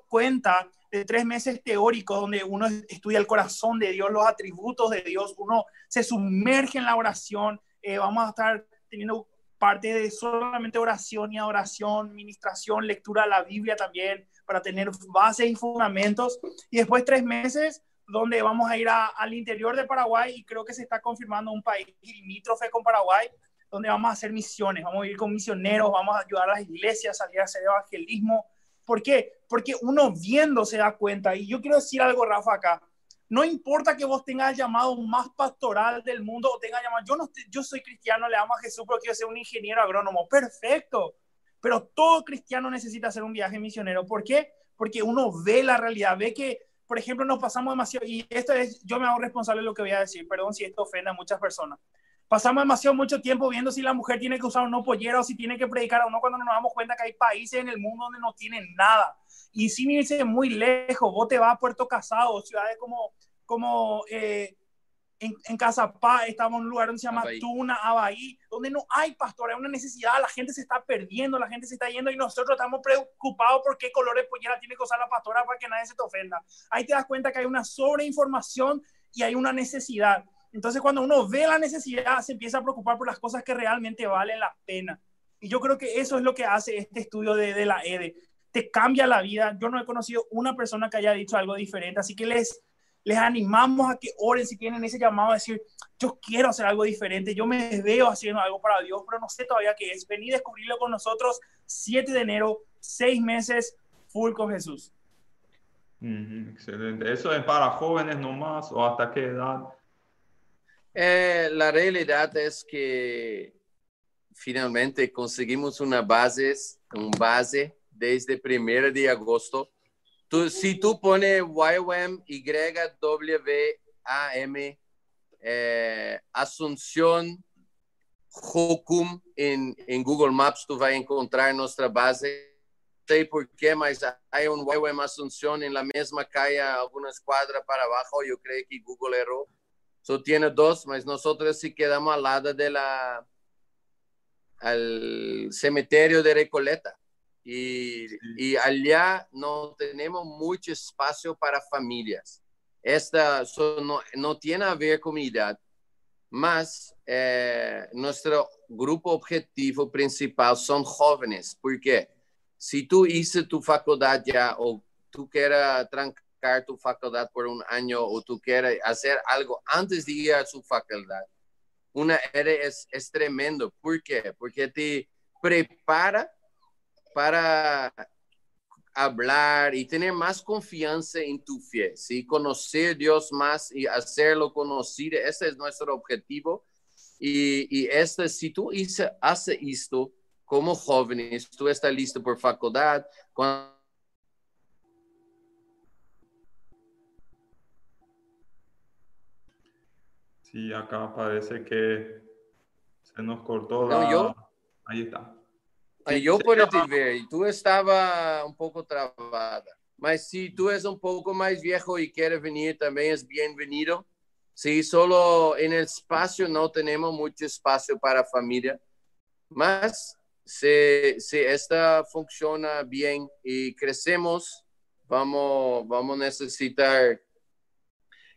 cuenta de tres meses teóricos donde uno estudia el corazón de Dios, los atributos de Dios, uno se sumerge en la oración, eh, vamos a estar teniendo parte de solamente oración y adoración, ministración, lectura de la Biblia también, para tener bases y fundamentos. Y después tres meses donde vamos a ir al interior de Paraguay y creo que se está confirmando un país limítrofe con Paraguay, donde vamos a hacer misiones, vamos a ir con misioneros, vamos a ayudar a las iglesias, a salir a hacer evangelismo, ¿Por qué? Porque uno viendo se da cuenta. Y yo quiero decir algo, Rafa, acá. No importa que vos tengas el llamado más pastoral del mundo o tengas llamado, yo, no, yo soy cristiano, le amo a Jesús, pero quiero ser un ingeniero agrónomo. Perfecto. Pero todo cristiano necesita hacer un viaje misionero. ¿Por qué? Porque uno ve la realidad, ve que, por ejemplo, nos pasamos demasiado, y esto es, yo me hago responsable de lo que voy a decir, perdón si esto ofende a muchas personas, pasamos demasiado mucho tiempo viendo si la mujer tiene que usar o no pollera o si tiene que predicar o no, cuando nos damos cuenta que hay países en el mundo donde no tienen nada. Y sin irse muy lejos, vos te vas a Puerto Casado, ciudades como, como eh, en, en Casapá, estamos en un lugar donde se llama Tuna, Abaí, donde no hay pastor, hay una necesidad, la gente se está perdiendo, la gente se está yendo y nosotros estamos preocupados por qué colores pollera tiene que usar la pastora para que nadie se te ofenda. Ahí te das cuenta que hay una sobreinformación y hay una necesidad. Entonces, cuando uno ve la necesidad, se empieza a preocupar por las cosas que realmente valen la pena. Y yo creo que eso es lo que hace este estudio de, de la EDE. Te cambia la vida. Yo no he conocido una persona que haya dicho algo diferente, así que les, les animamos a que oren si tienen ese llamado a decir, yo quiero hacer algo diferente, yo me veo haciendo algo para Dios, pero no sé todavía qué es. Vení a descubrirlo con nosotros 7 de enero, seis meses, full con Jesús. excelente. ¿Eso es para jóvenes nomás o hasta qué edad? Eh, la realidad es que finalmente conseguimos una base, un base desde primero de agosto. Tú, si tú pones YWAM, Y-W-A-M, eh, Asunción, Jocum en, en Google Maps, tú vas a encontrar nuestra base. No sé por qué, mas hay un YWAM Asunción en la misma calle, algunas cuadras para abajo. Yo creo que Google erró So, tiene dos, mas nosotros sí quedamos al lado de la al cementerio de Recoleta. Y, y allá no tenemos mucho espacio para familias. Esta no, no tiene a ver con mi edad, mas eh, nuestro grupo objetivo principal son jóvenes, porque si tú hiciste tu facultad ya o tú quieras trancar tu facultad por un año o tú quieres hacer algo antes de ir a su facultad, una R es, es tremendo. ¿Por qué? Porque te prepara para hablar y tener más confianza en tu fe, ¿sí? Conocer a Dios más y hacerlo conocido, ese es nuestro objetivo. Y, y este, si tú haces esto como jóvenes, tú estás listo por facultad, Sí, acá parece que se nos cortó la... yo... Ahí está. yo puedo te ver, y tú estaba un poco trabada. Mas si tú eres un poco más viejo y quieres venir, también es bienvenido. Sí, solo en el espacio no tenemos mucho espacio para familia. Mas si, si esta funciona bien y crecemos, vamos, vamos a necesitar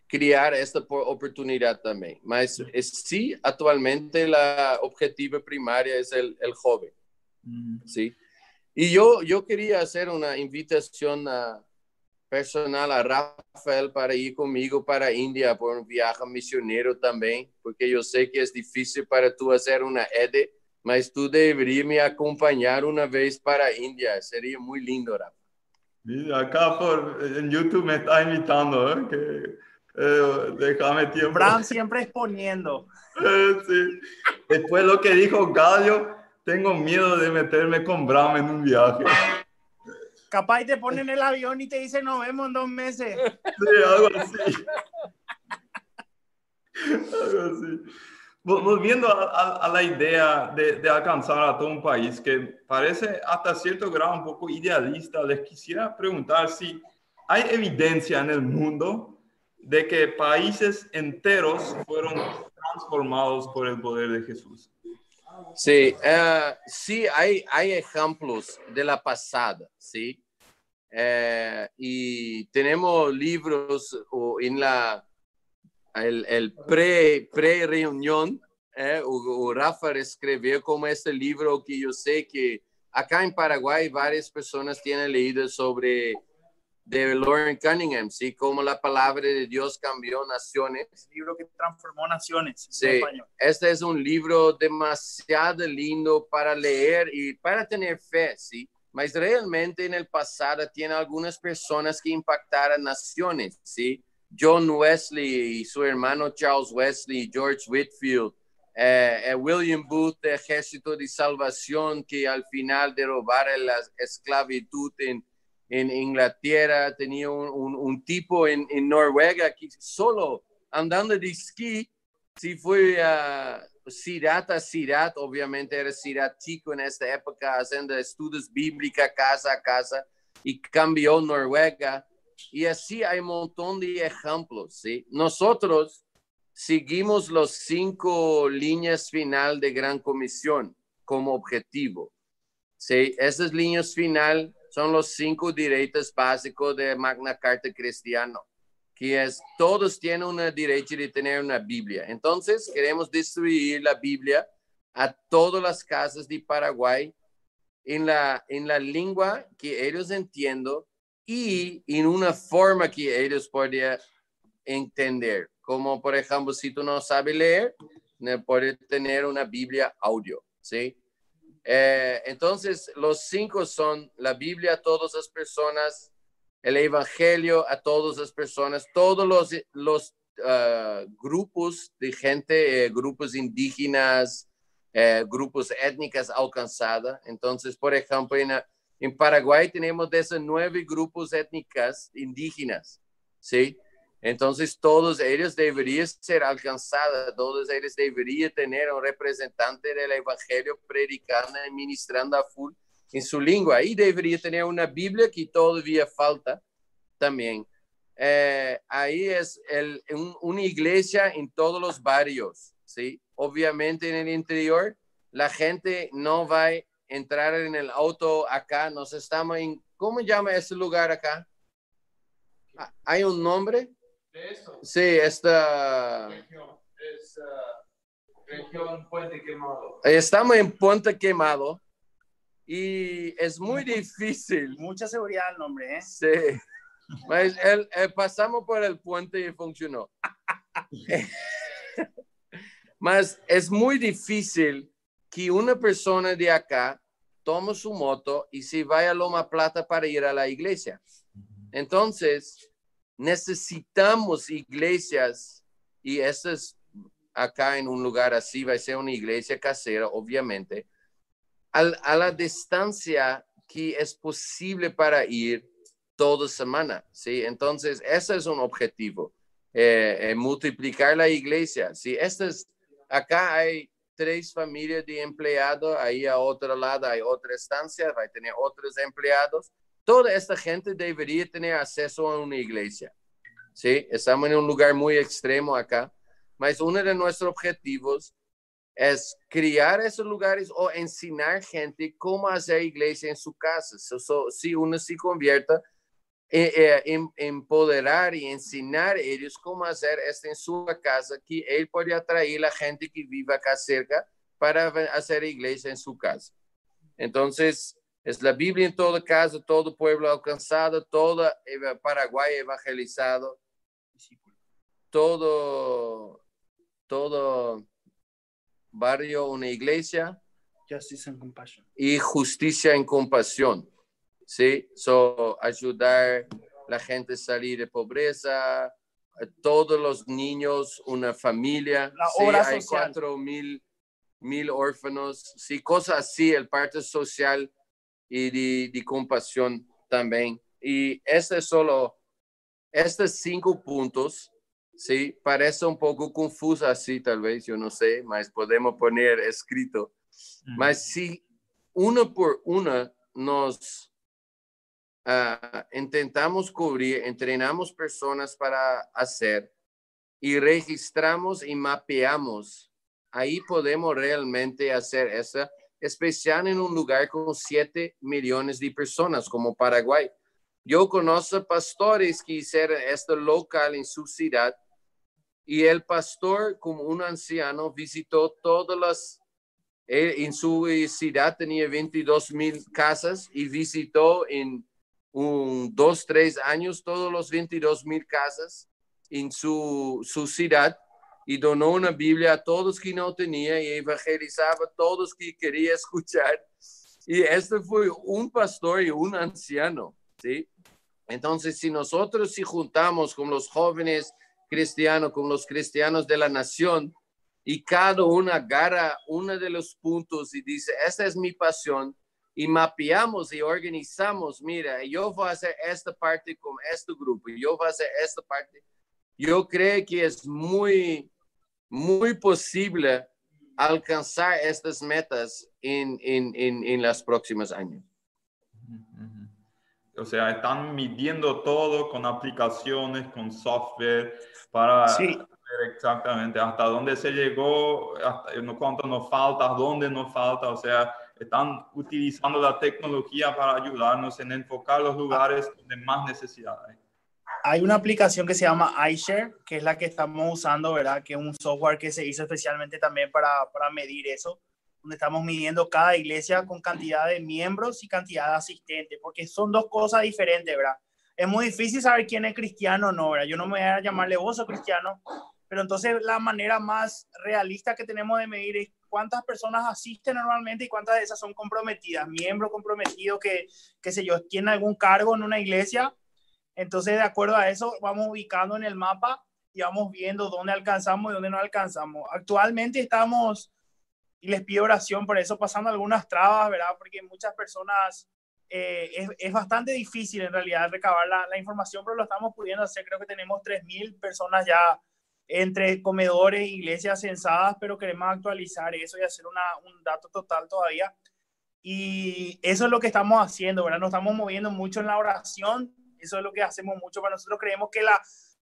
criar esta oportunidad también. Mas sí, actualmente la objetiva primaria es el, el joven. Sí. Y yo, yo quería hacer una invitación a, personal a Rafael para ir conmigo para India por un viaje misionero también, porque yo sé que es difícil para tú hacer una EDE, mas tú deberías me acompañar una vez para India. Sería muy lindo, Rafa. acá por, en YouTube me está invitando, ¿eh? que eh, déjame tiempo. Siempre exponiendo. Eh, sí. Después lo que dijo Gallo, tengo miedo de meterme con Bram en un viaje. Capaz te ponen el avión y te dicen nos vemos en dos meses. Sí, algo así. algo así. Volviendo a, la idea de, de, alcanzar a todo un país que parece hasta cierto grado un poco idealista, les quisiera preguntar si hay evidencia en el mundo de que países enteros fueron transformados por el poder de Jesús. Sí, uh, sí, hay, hay ejemplos de la pasada, ¿sí? Uh, y tenemos libros o en la el, el pre, pre reunión eh, o, o, Rafa escribió como este libro que yo sé que acá en Paraguay varias personas tienen leído sobre de Lauren Cunningham, ¿sí? Como la palabra de Dios cambió naciones. libro que transformó naciones. Sí, este es un libro demasiado lindo para leer y para tener fe, ¿sí? Mas realmente en el pasado tiene algunas personas que impactaron naciones, ¿sí? John Wesley y su hermano Charles Wesley, George Whitfield, eh, eh, William Booth, Ejército de Salvación, que al final derrobaron la esclavitud en en Inglaterra, tenía un, tipo en, Noruega que solo andando de esquí, si fue a, Sirat a Sirat, obviamente era Sirat chico en esta época, haciendo estudios bíblicos casa a casa, y cambió Noruega. Y así hay un montón de ejemplos, ¿sí? Nosotros seguimos los cinco líneas final de Gran Comisión como objetivo. Sí, esas líneas final son los cinco derechos básicos de Magna Carta Cristiano, que es todos tienen un derecho de tener una Biblia. Entonces, queremos distribuir la Biblia a todas las casas de Paraguay en la, en la lengua que ellos entienden y en una forma que ellos podrían entender. Como por ejemplo, si tú no sabes leer, puedes tener una Biblia audio, ¿sí? Eh, entonces, los cinco son la Biblia a todas las personas, el Evangelio a todas las personas, todos los, ah, grupos de gente, eh, grupos indígenas, eh, grupos étnicas alcanzadas. Entonces, por ejemplo, en, Paraguay tenemos 19 grupos étnicas indígenas, ¿sí? Entonces, todos ellos deberían ser alcanzados, todos ellos deberían tener un representante del Evangelio predicando y ministrando a full en su lengua. Y debería tener una Biblia que todavía falta también. Eh, ahí es el, una iglesia en todos los barrios, ¿sí? Obviamente en el interior, la gente no va a entrar en el auto acá. Nos estamos en, ¿cómo llama ese lugar acá? Ah, ¿Hay un nombre? Sí, esta... Es, uh, región Puente Quemado. Estamos en Puente Quemado y es muy difícil. Mucha seguridad el nombre, ¿eh? Sí. Pues el, pasamos por el puente y funcionó. Mas es muy difícil que una persona de acá tome su moto y se vaya a Loma Plata para ir a la iglesia. Entonces, necesitamos iglesias y eso es acá en un lugar así, va a ser una iglesia casera, obviamente, a la distancia que es posible para ir toda semana, ¿sí? Entonces, ese es un objetivo, eh, eh, multiplicar la iglesia, ¿sí? Este es, acá hay tres familias de empleados, ahí a otro lado hay otra estancia, va a tener otros empleados, Toda esta gente debería tener acceso a una iglesia. ¿sí? Estamos en un lugar muy extremo acá, mas uno de nuestros objetivos es crear esos lugares o enseñar gente cómo hacer iglesia en su casa. si uno se convierta, eh, eh, empoderar y enseñar a ellos cómo hacer esto en su casa, que él puede atraer a la gente que vive acá cerca para hacer iglesia en su casa. Entonces, es la Biblia en todo caso, todo pueblo alcanzado, todo Paraguay evangelizado, todo, todo barrio una iglesia. Justice and compassion. Y justicia en compasión. Sí, so, ayudar la gente a salir de pobreza, todos los niños, una familia. La obra hay cuatro mil, mil órfanos, sí, cosas así, el parte social y de, compasión también. Y este es solo, estos cinco puntos, sí, parece un poco confuso así, tal vez, yo no sé, mas podemos poner escrito. Mas si uno por una nos ah, intentamos cubrir, entrenamos personas para hacer y registramos y mapeamos, ahí podemos realmente hacer esa especial en un lugar con 7 millones de personas como Paraguay. Yo conozco pastores que hicieron esto local en su ciudad y el pastor como un anciano visitó todas las, en su ciudad tenía 22 mil casas y visitó en un dos, tres años todos los 22 mil casas en su, su ciudad y donó una Biblia a todos que no tenía y evangelizaba a todos que quería escuchar. Y este fue un pastor y un anciano, ¿sí? Entonces, si nosotros si juntamos con los jóvenes cristianos, con los cristianos de la nación, y cada uno agarra uno de los puntos y dice, esta es mi pasión, y mapeamos y organizamos, mira, yo voy a hacer esta parte con este grupo, yo voy a hacer esta parte. Yo creo que es muy, muy posible alcanzar estas metas en, en, en, en los próximos años. O sea, están midiendo todo con aplicaciones, con software, para ver exactamente hasta dónde se llegó, hasta cuánto nos falta, dónde nos falta. O sea, están utilizando la tecnología para ayudarnos en enfocar los lugares donde más necesidad hay. Hay una aplicación que se llama iShare, que es la que estamos usando, ¿verdad? Que es un software que se hizo especialmente también para, para medir eso donde estamos midiendo cada iglesia con cantidad de miembros y cantidad de asistentes, porque son dos cosas diferentes, ¿verdad? Es muy difícil saber quién es cristiano o no, ¿verdad? Yo no me voy a llamarle vos o cristiano, pero entonces la manera más realista que tenemos de medir es cuántas personas asisten normalmente y cuántas de esas son comprometidas, miembros comprometidos que, qué sé yo, tienen algún cargo en una iglesia. Entonces, de acuerdo a eso, vamos ubicando en el mapa y vamos viendo dónde alcanzamos y dónde no alcanzamos. Actualmente estamos y les pido oración por eso, pasando algunas trabas, ¿verdad? Porque muchas personas, eh, es, es, bastante difícil en realidad recabar la, la, información, pero lo estamos pudiendo hacer. Creo que tenemos 3.000 personas ya entre comedores, iglesias censadas, pero queremos actualizar eso y hacer una, un dato total todavía. Y eso es lo que estamos haciendo, ¿verdad? Nos estamos moviendo mucho en la oración, eso es lo que hacemos mucho, para nosotros creemos que la,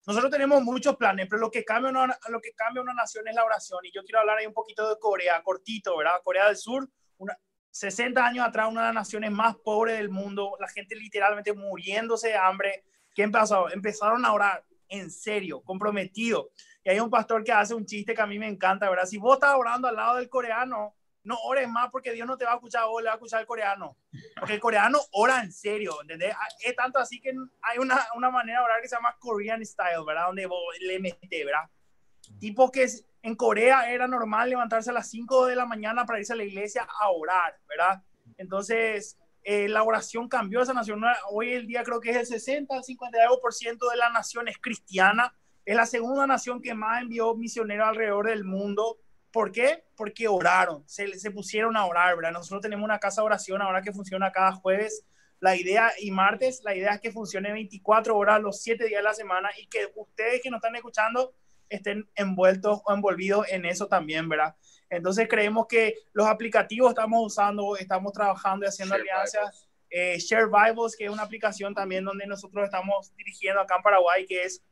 nosotros tenemos muchos planes, pero lo que, cambia una, lo que cambia una nación es la oración. Y yo quiero hablar ahí un poquito de Corea, cortito, ¿verdad? Corea del Sur, una, 60 años atrás, una de las naciones más pobres del mundo, la gente literalmente muriéndose de hambre. ¿Qué empezó? Empezaron a orar en serio, comprometido. Y hay un pastor que hace un chiste que a mí me encanta, ¿verdad? Si vos estás orando al lado del coreano, no ores más porque Dios no te va a escuchar vos, le va a escuchar el coreano. Porque el coreano ora en serio, ¿entendés? Ah, es tanto así que hay una, una manera de orar que se llama Korean Style, ¿verdad? Donde vos le metes, ¿verdad? Tipo que en Corea era normal levantarse a las 5 de la mañana para irse a la iglesia a orar, ¿verdad? Entonces, eh, la oración cambió esa nación. Hoy el día creo que es el 60, 52% de la nación es cristiana. Es la segunda nación que más envió misioneros alrededor del mundo ¿Por qué? Porque oraron, se, se pusieron a orar, ¿verdad? Nosotros tenemos una casa de oración ahora que funciona cada jueves. La idea, y martes, la idea es que funcione 24 horas los 7 días de la semana y que ustedes que nos están escuchando estén envueltos o envolvidos en eso también, ¿verdad? Entonces creemos que los aplicativos estamos usando, estamos trabajando y haciendo alianzas. Eh, Share Bibles, que es una aplicación también donde nosotros estamos dirigiendo acá en Paraguay, que es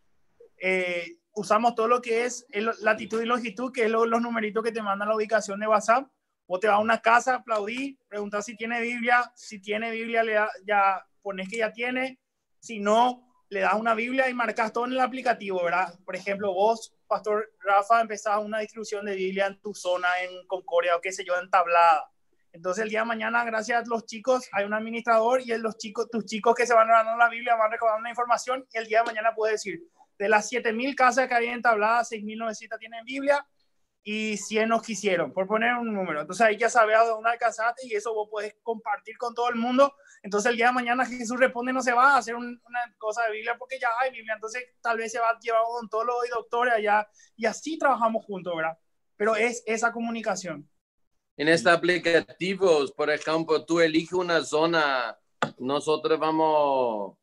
eh, usamos todo lo que es latitud y longitud, que es los numeritos que te mandan la ubicación de WhatsApp. O te va a una casa, aplaudí, preguntar si tiene Biblia. Si tiene Biblia, le ya pones que ya tiene. Si no, le das una Biblia y marcas todo en el aplicativo, ¿verdad? Por ejemplo, vos, Pastor Rafa, empezás una distribución de Biblia en tu zona, en Concordia o qué sé yo, en Tablada. Entonces el día de mañana, gracias a los chicos, hay un administrador y los chicos, tus chicos que se van dando la Biblia van recordando la información y el día de mañana puedes decir, de las 7.000 casas que había entabladas, 6.900 tienen Biblia y 100 nos quisieron, por poner un número. Entonces ahí ya sabes a dónde alcanzaste y eso vos puedes compartir con todo el mundo. Entonces el día de mañana Jesús responde, no se va a hacer una cosa de Biblia porque ya hay Biblia. Entonces tal vez se va a llevar un odontólogo y doctores allá y así trabajamos juntos, ¿verdad? Pero es esa comunicación. En este aplicativo, por ejemplo, tú eliges una zona, nosotros vamos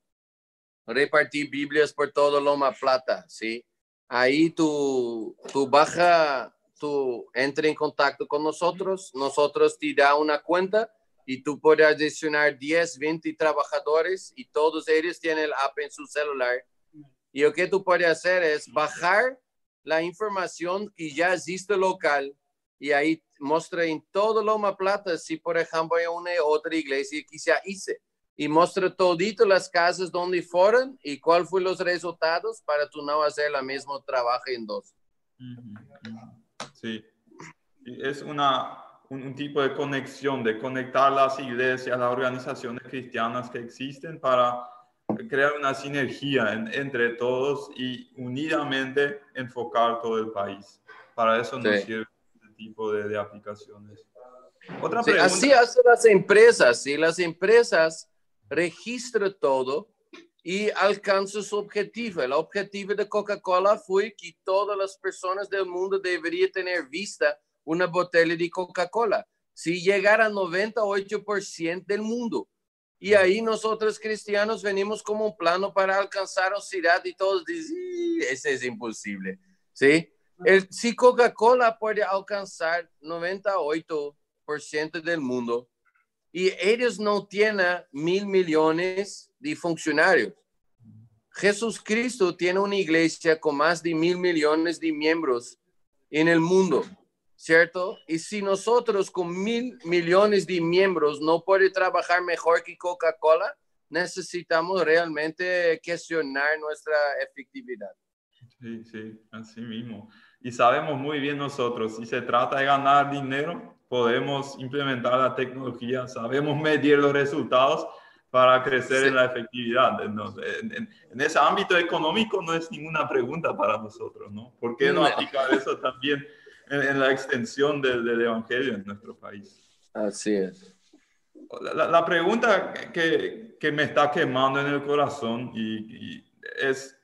repartir Biblias por todo Loma Plata, ¿sí? Ahí tú, tú baja, tú entra en contacto con nosotros, nosotros te da una cuenta y tú puedes adicionar 10, 20 trabajadores y todos ellos tienen el app en su celular. Y lo que tú puedes hacer es bajar la información que ya existe local y ahí muestra en todo Loma Plata si por ejemplo hay una otra iglesia que se hice y muestra todito las casas donde fueron y cuál fue los resultados para tú no hacer el mismo trabajo en dos. Sí, es una, un, tipo de conexión, de conectar las iglesias, las organizaciones cristianas que existen para crear una sinergia entre todos y unidamente enfocar todo el país. Para eso nos sirve este tipo de, de aplicaciones. Otra pregunta. así hacen las empresas, ¿sí? Las empresas registra todo y alcanza su objetivo. El objetivo de Coca-Cola fue que todas las personas del mundo deberían tener vista una botella de Coca-Cola. Si llegara a 98% del mundo. Y ahí nosotros cristianos venimos como un plano para alcanzar la ciudad y todos dicen, ese es imposible. ¿Sí? El, si Coca-Cola puede alcanzar 98% del mundo y ellos no tienen mil millones de funcionarios. Jesús Cristo tiene una iglesia con más de mil millones de miembros en el mundo, ¿cierto? Y si nosotros con mil millones de miembros no puede trabajar mejor que Coca-Cola, necesitamos realmente cuestionar nuestra efectividad. Sí, sí, así mismo. Y sabemos muy bien nosotros, si se trata de ganar dinero, podemos implementar la tecnología, sabemos medir los resultados para crecer en la efectividad. En, ese ámbito económico no es ninguna pregunta para nosotros, ¿no? ¿Por qué no, aplicar eso también en, la extensión del, Evangelio en nuestro país? Así es. La, pregunta que, que, me está quemando en el corazón y, y es,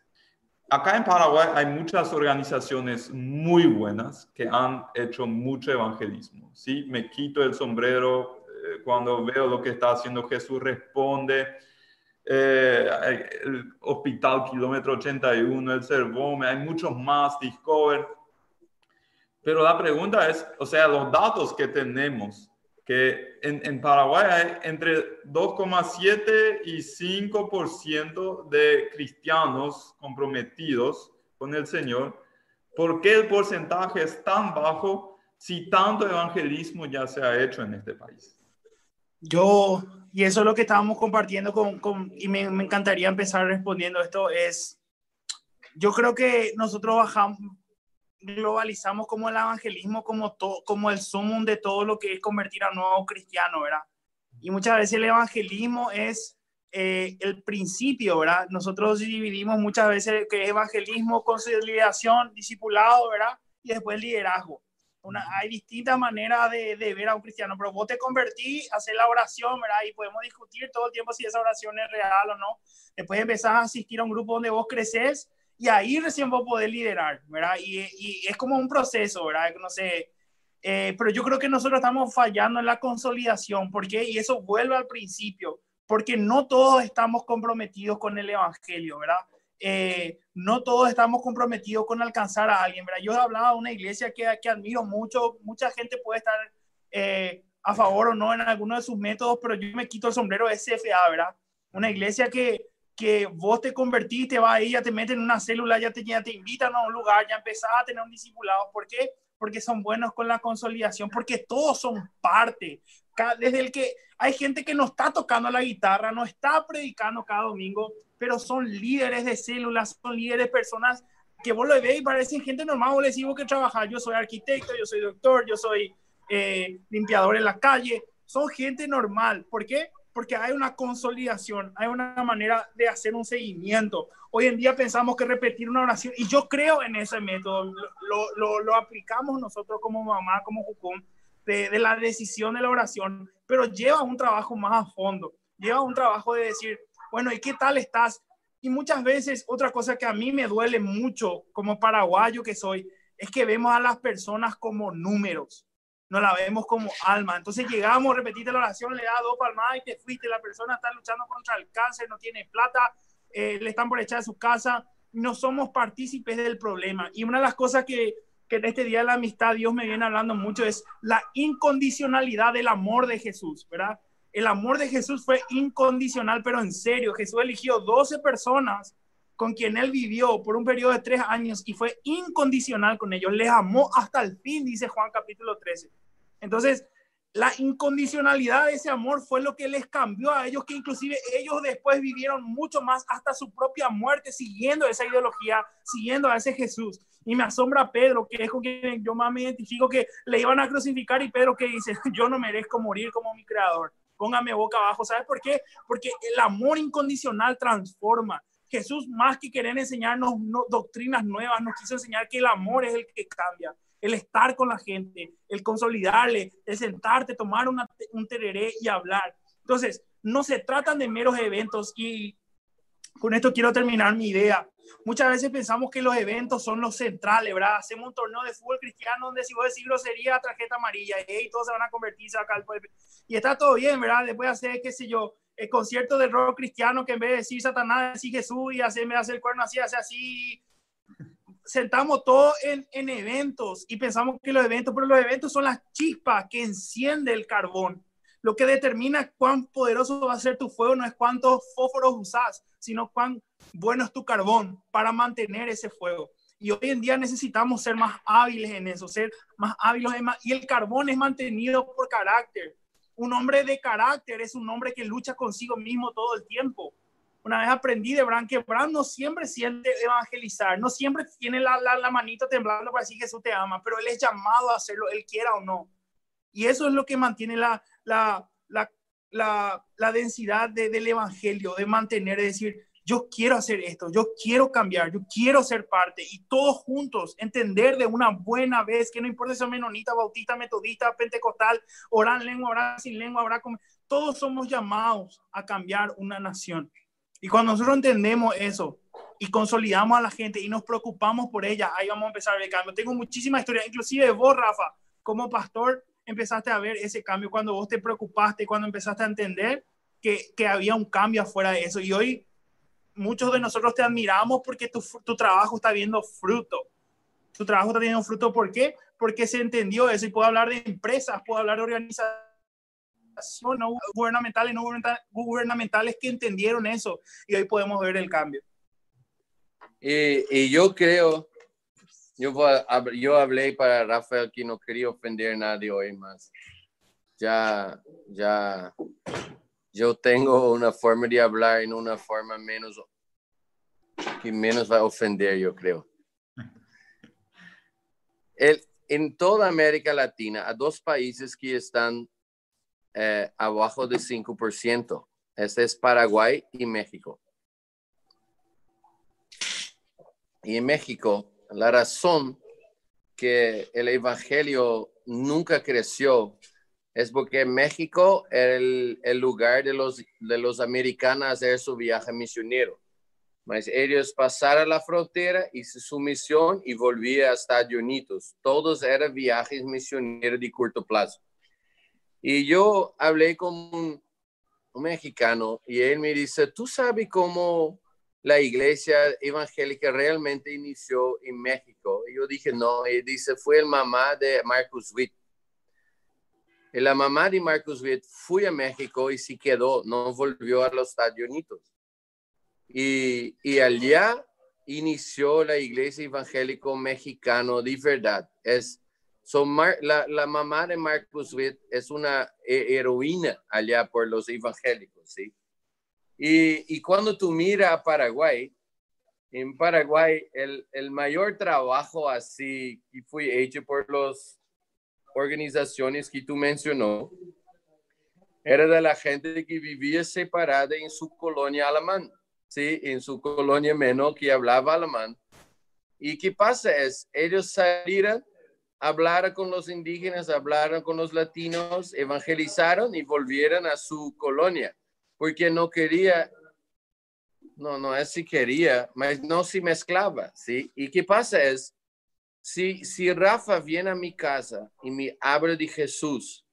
acá en Paraguay hay muchas organizaciones muy buenas que han hecho mucho evangelismo. ¿sí? Me quito el sombrero eh, cuando veo lo que está haciendo Jesús Responde, eh, el Hospital Kilómetro 81, el Cervome, hay muchos más, Discover. Pero la pregunta es, o sea, los datos que tenemos que en, Paraguay hay entre 2,7 y 5% de cristianos comprometidos con el Señor. ¿Por qué el porcentaje es tan bajo si tanto evangelismo ya se ha hecho en este país? Yo, y eso es lo que estábamos compartiendo con, con y me, me encantaría empezar respondiendo esto, es, yo creo que nosotros bajamos, globalizamos como el evangelismo como, como el sumum de todo lo que es convertir a un nuevo cristiano, ¿verdad? Y muchas veces el evangelismo es eh, el principio, ¿verdad? Nosotros dividimos muchas veces que es evangelismo, consolidación, discipulado, ¿verdad? Y después liderazgo. Una, hay distintas maneras de, de, ver a un cristiano, pero vos te convertí, hacer la oración, ¿verdad? Y podemos discutir todo el tiempo si esa oración es real o no. Después empezás a asistir a un grupo donde vos creces y ahí recién voy a poder liderar, ¿verdad? Y, y es como un proceso, ¿verdad? No sé, eh, pero yo creo que nosotros estamos fallando en la consolidación, porque y eso vuelve al principio, porque no todos estamos comprometidos con el Evangelio, ¿verdad? Eh, no todos estamos comprometidos con alcanzar a alguien, ¿verdad? Yo he hablado de una iglesia que, que admiro mucho, mucha gente puede estar eh, a favor o no en alguno de sus métodos, pero yo me quito el sombrero de CFA, ¿verdad? Una iglesia que, que vos te convertiste, va ahí, ya te meten en una célula, ya te, ya te invitan a un lugar, ya empezás a tener un discipulado. ¿Por qué? Porque son buenos con la consolidación, porque todos son parte. Desde el que hay gente que no está tocando la guitarra, no está predicando cada domingo, pero son líderes de células, son líderes personas que vos lo veis y parecen gente normal, vos les digo que trabajar, yo soy arquitecto, yo soy doctor, yo soy eh, limpiador en la calle, son gente normal. ¿Por qué? Porque hay una consolidación, hay una manera de hacer un seguimiento. Hoy en día pensamos que repetir una oración, y yo creo en ese método, lo, lo, lo aplicamos nosotros como mamá, como Jucum, de, de, la decisión de la oración, pero lleva un trabajo más a fondo, lleva un trabajo de decir, bueno, ¿y qué tal estás? Y muchas veces otra cosa que a mí me duele mucho como paraguayo que soy, es que vemos a las personas como números no la vemos como alma. Entonces llegamos, repetiste la oración, le da dos palmadas y te fuiste. La persona está luchando contra el cáncer, no tiene plata, eh, le están por echar de su casa. No somos partícipes del problema. Y una de las cosas que, que en este día de la amistad Dios me viene hablando mucho es la incondicionalidad del amor de Jesús, ¿verdad? El amor de Jesús fue incondicional, pero en serio. Jesús eligió 12 personas con quien él vivió por un periodo de tres años y fue incondicional con ellos. Les amó hasta el fin, dice Juan capítulo 13. Entonces, la incondicionalidad de ese amor fue lo que les cambió a ellos, que inclusive ellos después vivieron mucho más hasta su propia muerte siguiendo esa ideología, siguiendo a ese Jesús. Y me asombra Pedro, que es con quien yo más me identifico, que le iban a crucificar y Pedro que dice, yo no merezco morir como mi creador, póngame boca abajo. ¿Sabes por qué? Porque el amor incondicional transforma. Jesús, más que querer enseñarnos doctrinas nuevas, nos quiso enseñar que el amor es el que cambia el estar con la gente, el consolidarle, el sentarte, tomar un tereré y hablar. Entonces, no se tratan de meros eventos y con esto quiero terminar mi idea. Muchas veces pensamos que los eventos son los centrales, ¿verdad? Hacemos un torneo de fútbol cristiano donde si vos decís grosería, tarjeta amarilla, y todos se van a convertirse acá al pueblo. Y está todo bien, ¿verdad? Después hacer, qué sé yo, el concierto de rock cristiano que en vez de decir Satanás, decir Jesús y hacer el cuerno así, hace así, sentamos todo en, en eventos y pensamos que los eventos, pero los eventos son las chispas que enciende el carbón. Lo que determina cuán poderoso va a ser tu fuego no es cuántos fósforos usas, sino cuán bueno es tu carbón para mantener ese fuego. Y hoy en día necesitamos ser más hábiles en eso, ser más hábiles. Y el carbón es mantenido por carácter. Un hombre de carácter es un hombre que lucha consigo mismo todo el tiempo. Una vez aprendí de Bran que Bran no siempre siente evangelizar, no siempre tiene la, la, la manito temblando para decir Jesús te ama, pero él es llamado a hacerlo, él quiera o no. Y eso es lo que mantiene la, la, la, la, densidad de, del evangelio, de mantener, de decir, yo quiero hacer esto, yo quiero cambiar, yo quiero ser parte y todos juntos entender de una buena vez que no importa si son menonita, bautista, metodista, pentecostal, oran lengua, oran sin lengua, habrá como todos somos llamados a cambiar una nación. Y cuando nosotros entendemos eso y consolidamos a la gente y nos preocupamos por ella, ahí vamos a empezar a ver el cambio. Tengo muchísimas historias, inclusive vos, Rafa, como pastor, empezaste a ver ese cambio cuando vos te preocupaste, cuando empezaste a entender que, que había un cambio afuera de eso. Y hoy muchos de nosotros te admiramos porque tu, tu trabajo está viendo fruto. Tu trabajo está teniendo fruto, ¿por qué? Porque se entendió eso. Y puedo hablar de empresas, puedo hablar de organizaciones no gubernamentales, no gubernamentales que entendieron eso. Y hoy podemos ver el cambio. Y, y yo creo, yo, yo hablé para Rafael que no quería ofender a nadie hoy más. Ya, ya, yo tengo una forma de hablar en una forma menos, que menos va a ofender, yo creo. El, en toda América Latina, a dos países que están eh, abajo de 5%. Este es Paraguay y México. Y en México, la razón que el Evangelio nunca creció es porque México era el, lugar de los, de los americanos hacer su viaje misionero. Mas ellos pasaron la frontera, hizo su misión y volvían a Estados Unidos. Todos eran viajes misioneros de corto plazo. Y yo hablé con un, mexicano y él me dice, ¿tú sabes cómo la iglesia evangélica realmente inició en México? Y yo dije, no, y dice, fue el mamá de Marcus Witt. Y la mamá de Marcus Witt fue a México y se quedó, no volvió a los Estados Unidos. Y, y allá inició la iglesia evangélica mexicana de verdad. Es, la, la, mamá de Marcus Witt es una heroína allá por los evangélicos, ¿sí? Y, y cuando tú miras a Paraguay, en Paraguay el, el mayor trabajo así que fue hecho por las organizaciones que tú mencionó era de la gente que vivía separada en su colonia alemán, ¿sí? En su colonia menor que hablaba alemán. ¿Y qué pasa? Es, ellos salieron hablaron con los indígenas, hablaron con los latinos, evangelizaron y volvieron a su colonia, porque no quería, no, no es si quería, no si mezclaba, ¿sí? Y qué pasa es, si, si Rafa viene a mi casa y me habla de Jesús,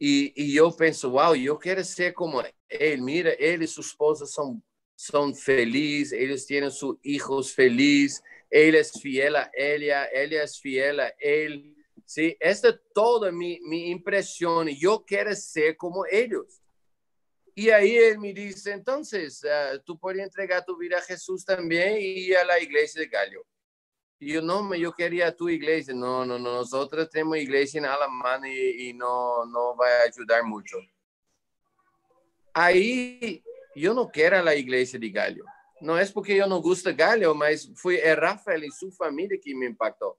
y, y yo pienso, wow, yo quiero ser como él, mira, él y su esposa son, son felices, ellos tienen sus hijos felices, él es fiel a ella, ella es fiel a él. Sí, esta es toda mi, mi impresión. Yo quiero ser como ellos. Y ahí él me dice, entonces, uh, tú puedes entregar tu vida a Jesús también y a la iglesia de Gallo. Y yo, no, yo quería tu iglesia. No, no, no, nosotros tenemos iglesia en Alemania y, y no, no va a ayudar mucho. Aí eu não quero a igreja de Galho. Não é porque eu não gosto Galho, mas foi é Rafael e sua família que me impactou.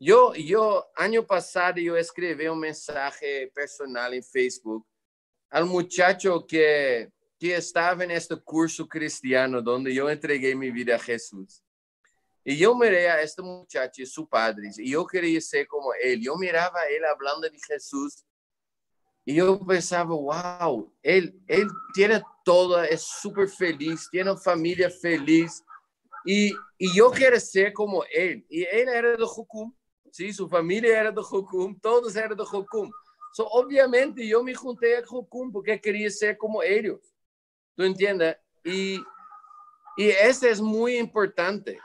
Eu, eu, ano passado, eu escrevi um mensagem personal em Facebook ao muchacho que, que estava neste curso cristiano, onde eu entreguei minha vida a Jesus. E eu mirei a este muchacho e seu padre, e eu queria ser como ele. Eu mirava ele falando de Jesus y yo pensaba, wow, él, él tiene todo, es súper feliz, tiene familia feliz. Y, y yo quiero ser como él. Y él era de Jucum, ¿sí? Su familia era de Jucum, todos eran de Jucum. So, obviamente yo me junté a Jucum porque quería ser como ellos. ¿Tú entiendes? Y, y eso es muy importante.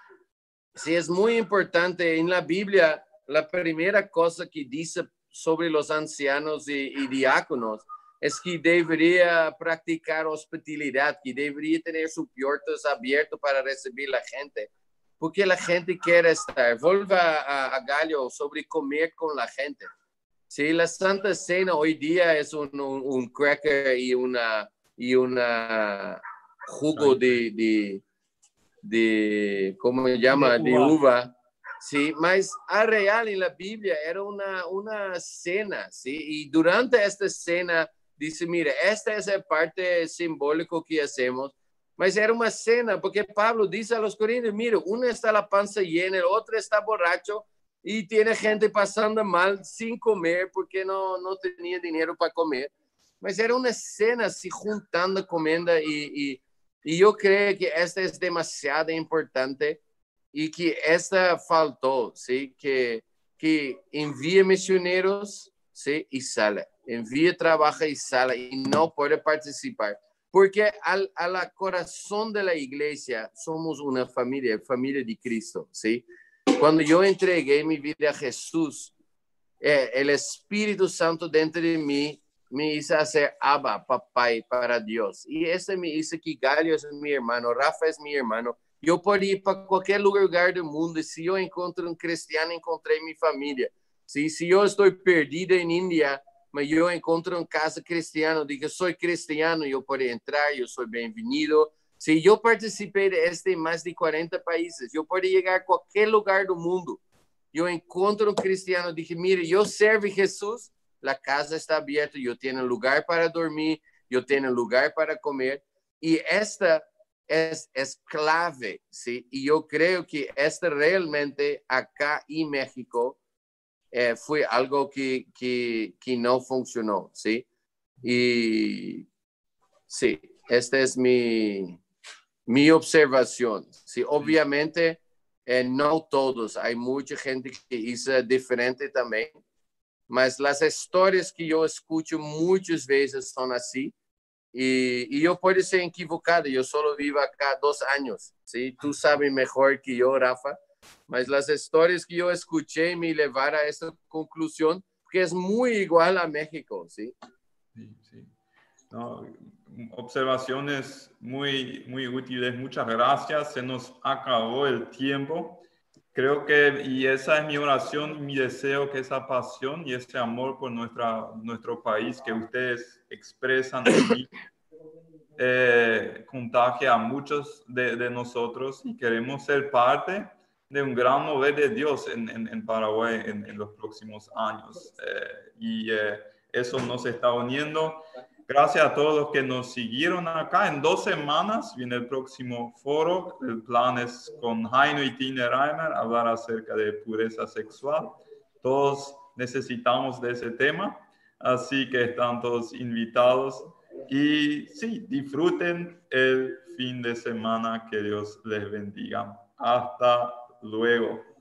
Sí, es muy importante. En la Biblia, la primera cosa que dice sobre los ancianos y, y diáconos es que debería practicar hospitalidad, que debería tener sus puertas abiertas para recibir la gente, porque la gente quiere estar. Vuelva a, a Gallo sobre comer con la gente. Sí, la Santa Cena hoy día es un, un, cracker y una, y una jugo de, de, de ¿cómo se llama? De uva. Sí, mas a real en la Biblia era una, una cena, ¿sí? Y durante esta cena dice, mire, esta es la parte simbólica que hacemos, mas era una cena, porque Pablo dice a los corintios, mire, uno está la panza llena, el otro está borracho, y tiene gente pasando mal sin comer porque no, no tenía dinero para comer. Mas era una escena así juntando comida y, y, y, yo creo que esta es demasiado importante y que esta faltó, ¿sí? Que, que envía misioneros, ¿sí? Y sale. Envía, trabaja y sale y no puede participar. Porque al, a la corazón de la iglesia somos una familia, familia de Cristo, ¿sí? Cuando yo entregué mi vida a Jesús, eh, el Espíritu Santo dentro de mí me hizo hacer Abba, papá para Dios. Y ese me hizo que Galio es mi hermano, Rafa es mi hermano. Yo podía ir para cualquier lugar del mundo y si yo encuentro un cristiano, encontré mi familia. Si, si yo estoy perdido en India, mas yo encuentro un casa cristiano, digo, soy cristiano, yo puedo entrar, yo soy bienvenido, Si yo participé de este en más de 40 países, yo puedo llegar a cualquier lugar del mundo. Yo encuentro un cristiano, dije, mire, yo servo a Jesús, la casa está abierta, yo tengo lugar para dormir, yo tengo lugar para comer. Y esta es, es clave, ¿sí? Y yo creo que esta realmente acá en México eh, fue algo que, que, que no funcionó, ¿sí? Y sí, esta es mi, mi observación. Sí, obviamente, eh, no todos, hay mucha gente que hizo diferente también, mas las historias que yo escucho muchas veces son así. Y, y, yo puedo ser equivocado, yo solo vivo acá dos años, ¿sí? Tú sabes mejor que yo, Rafa, mas las historias que yo escuché me llevaron a esa conclusión, que es muy igual a México, ¿sí? Sí, sí. No, observaciones muy, muy útiles. Muchas gracias. Se nos acabó el tiempo. Creo que, y esa es mi oración, mi deseo, que esa pasión y ese amor por nuestra, nuestro país que ustedes expresan eh, contagie a muchos de, de, nosotros y queremos ser parte de un gran mover de Dios en, en, en Paraguay en, en, los próximos años. Eh, y eh, eso nos está uniendo. Gracias a todos los que nos siguieron acá. En dos semanas viene el próximo foro. El plan es con Jaino y Tine Reimer hablar acerca de pureza sexual. Todos necesitamos de ese tema, así que están todos invitados. Y sí, disfruten el fin de semana. Que Dios les bendiga. Hasta luego.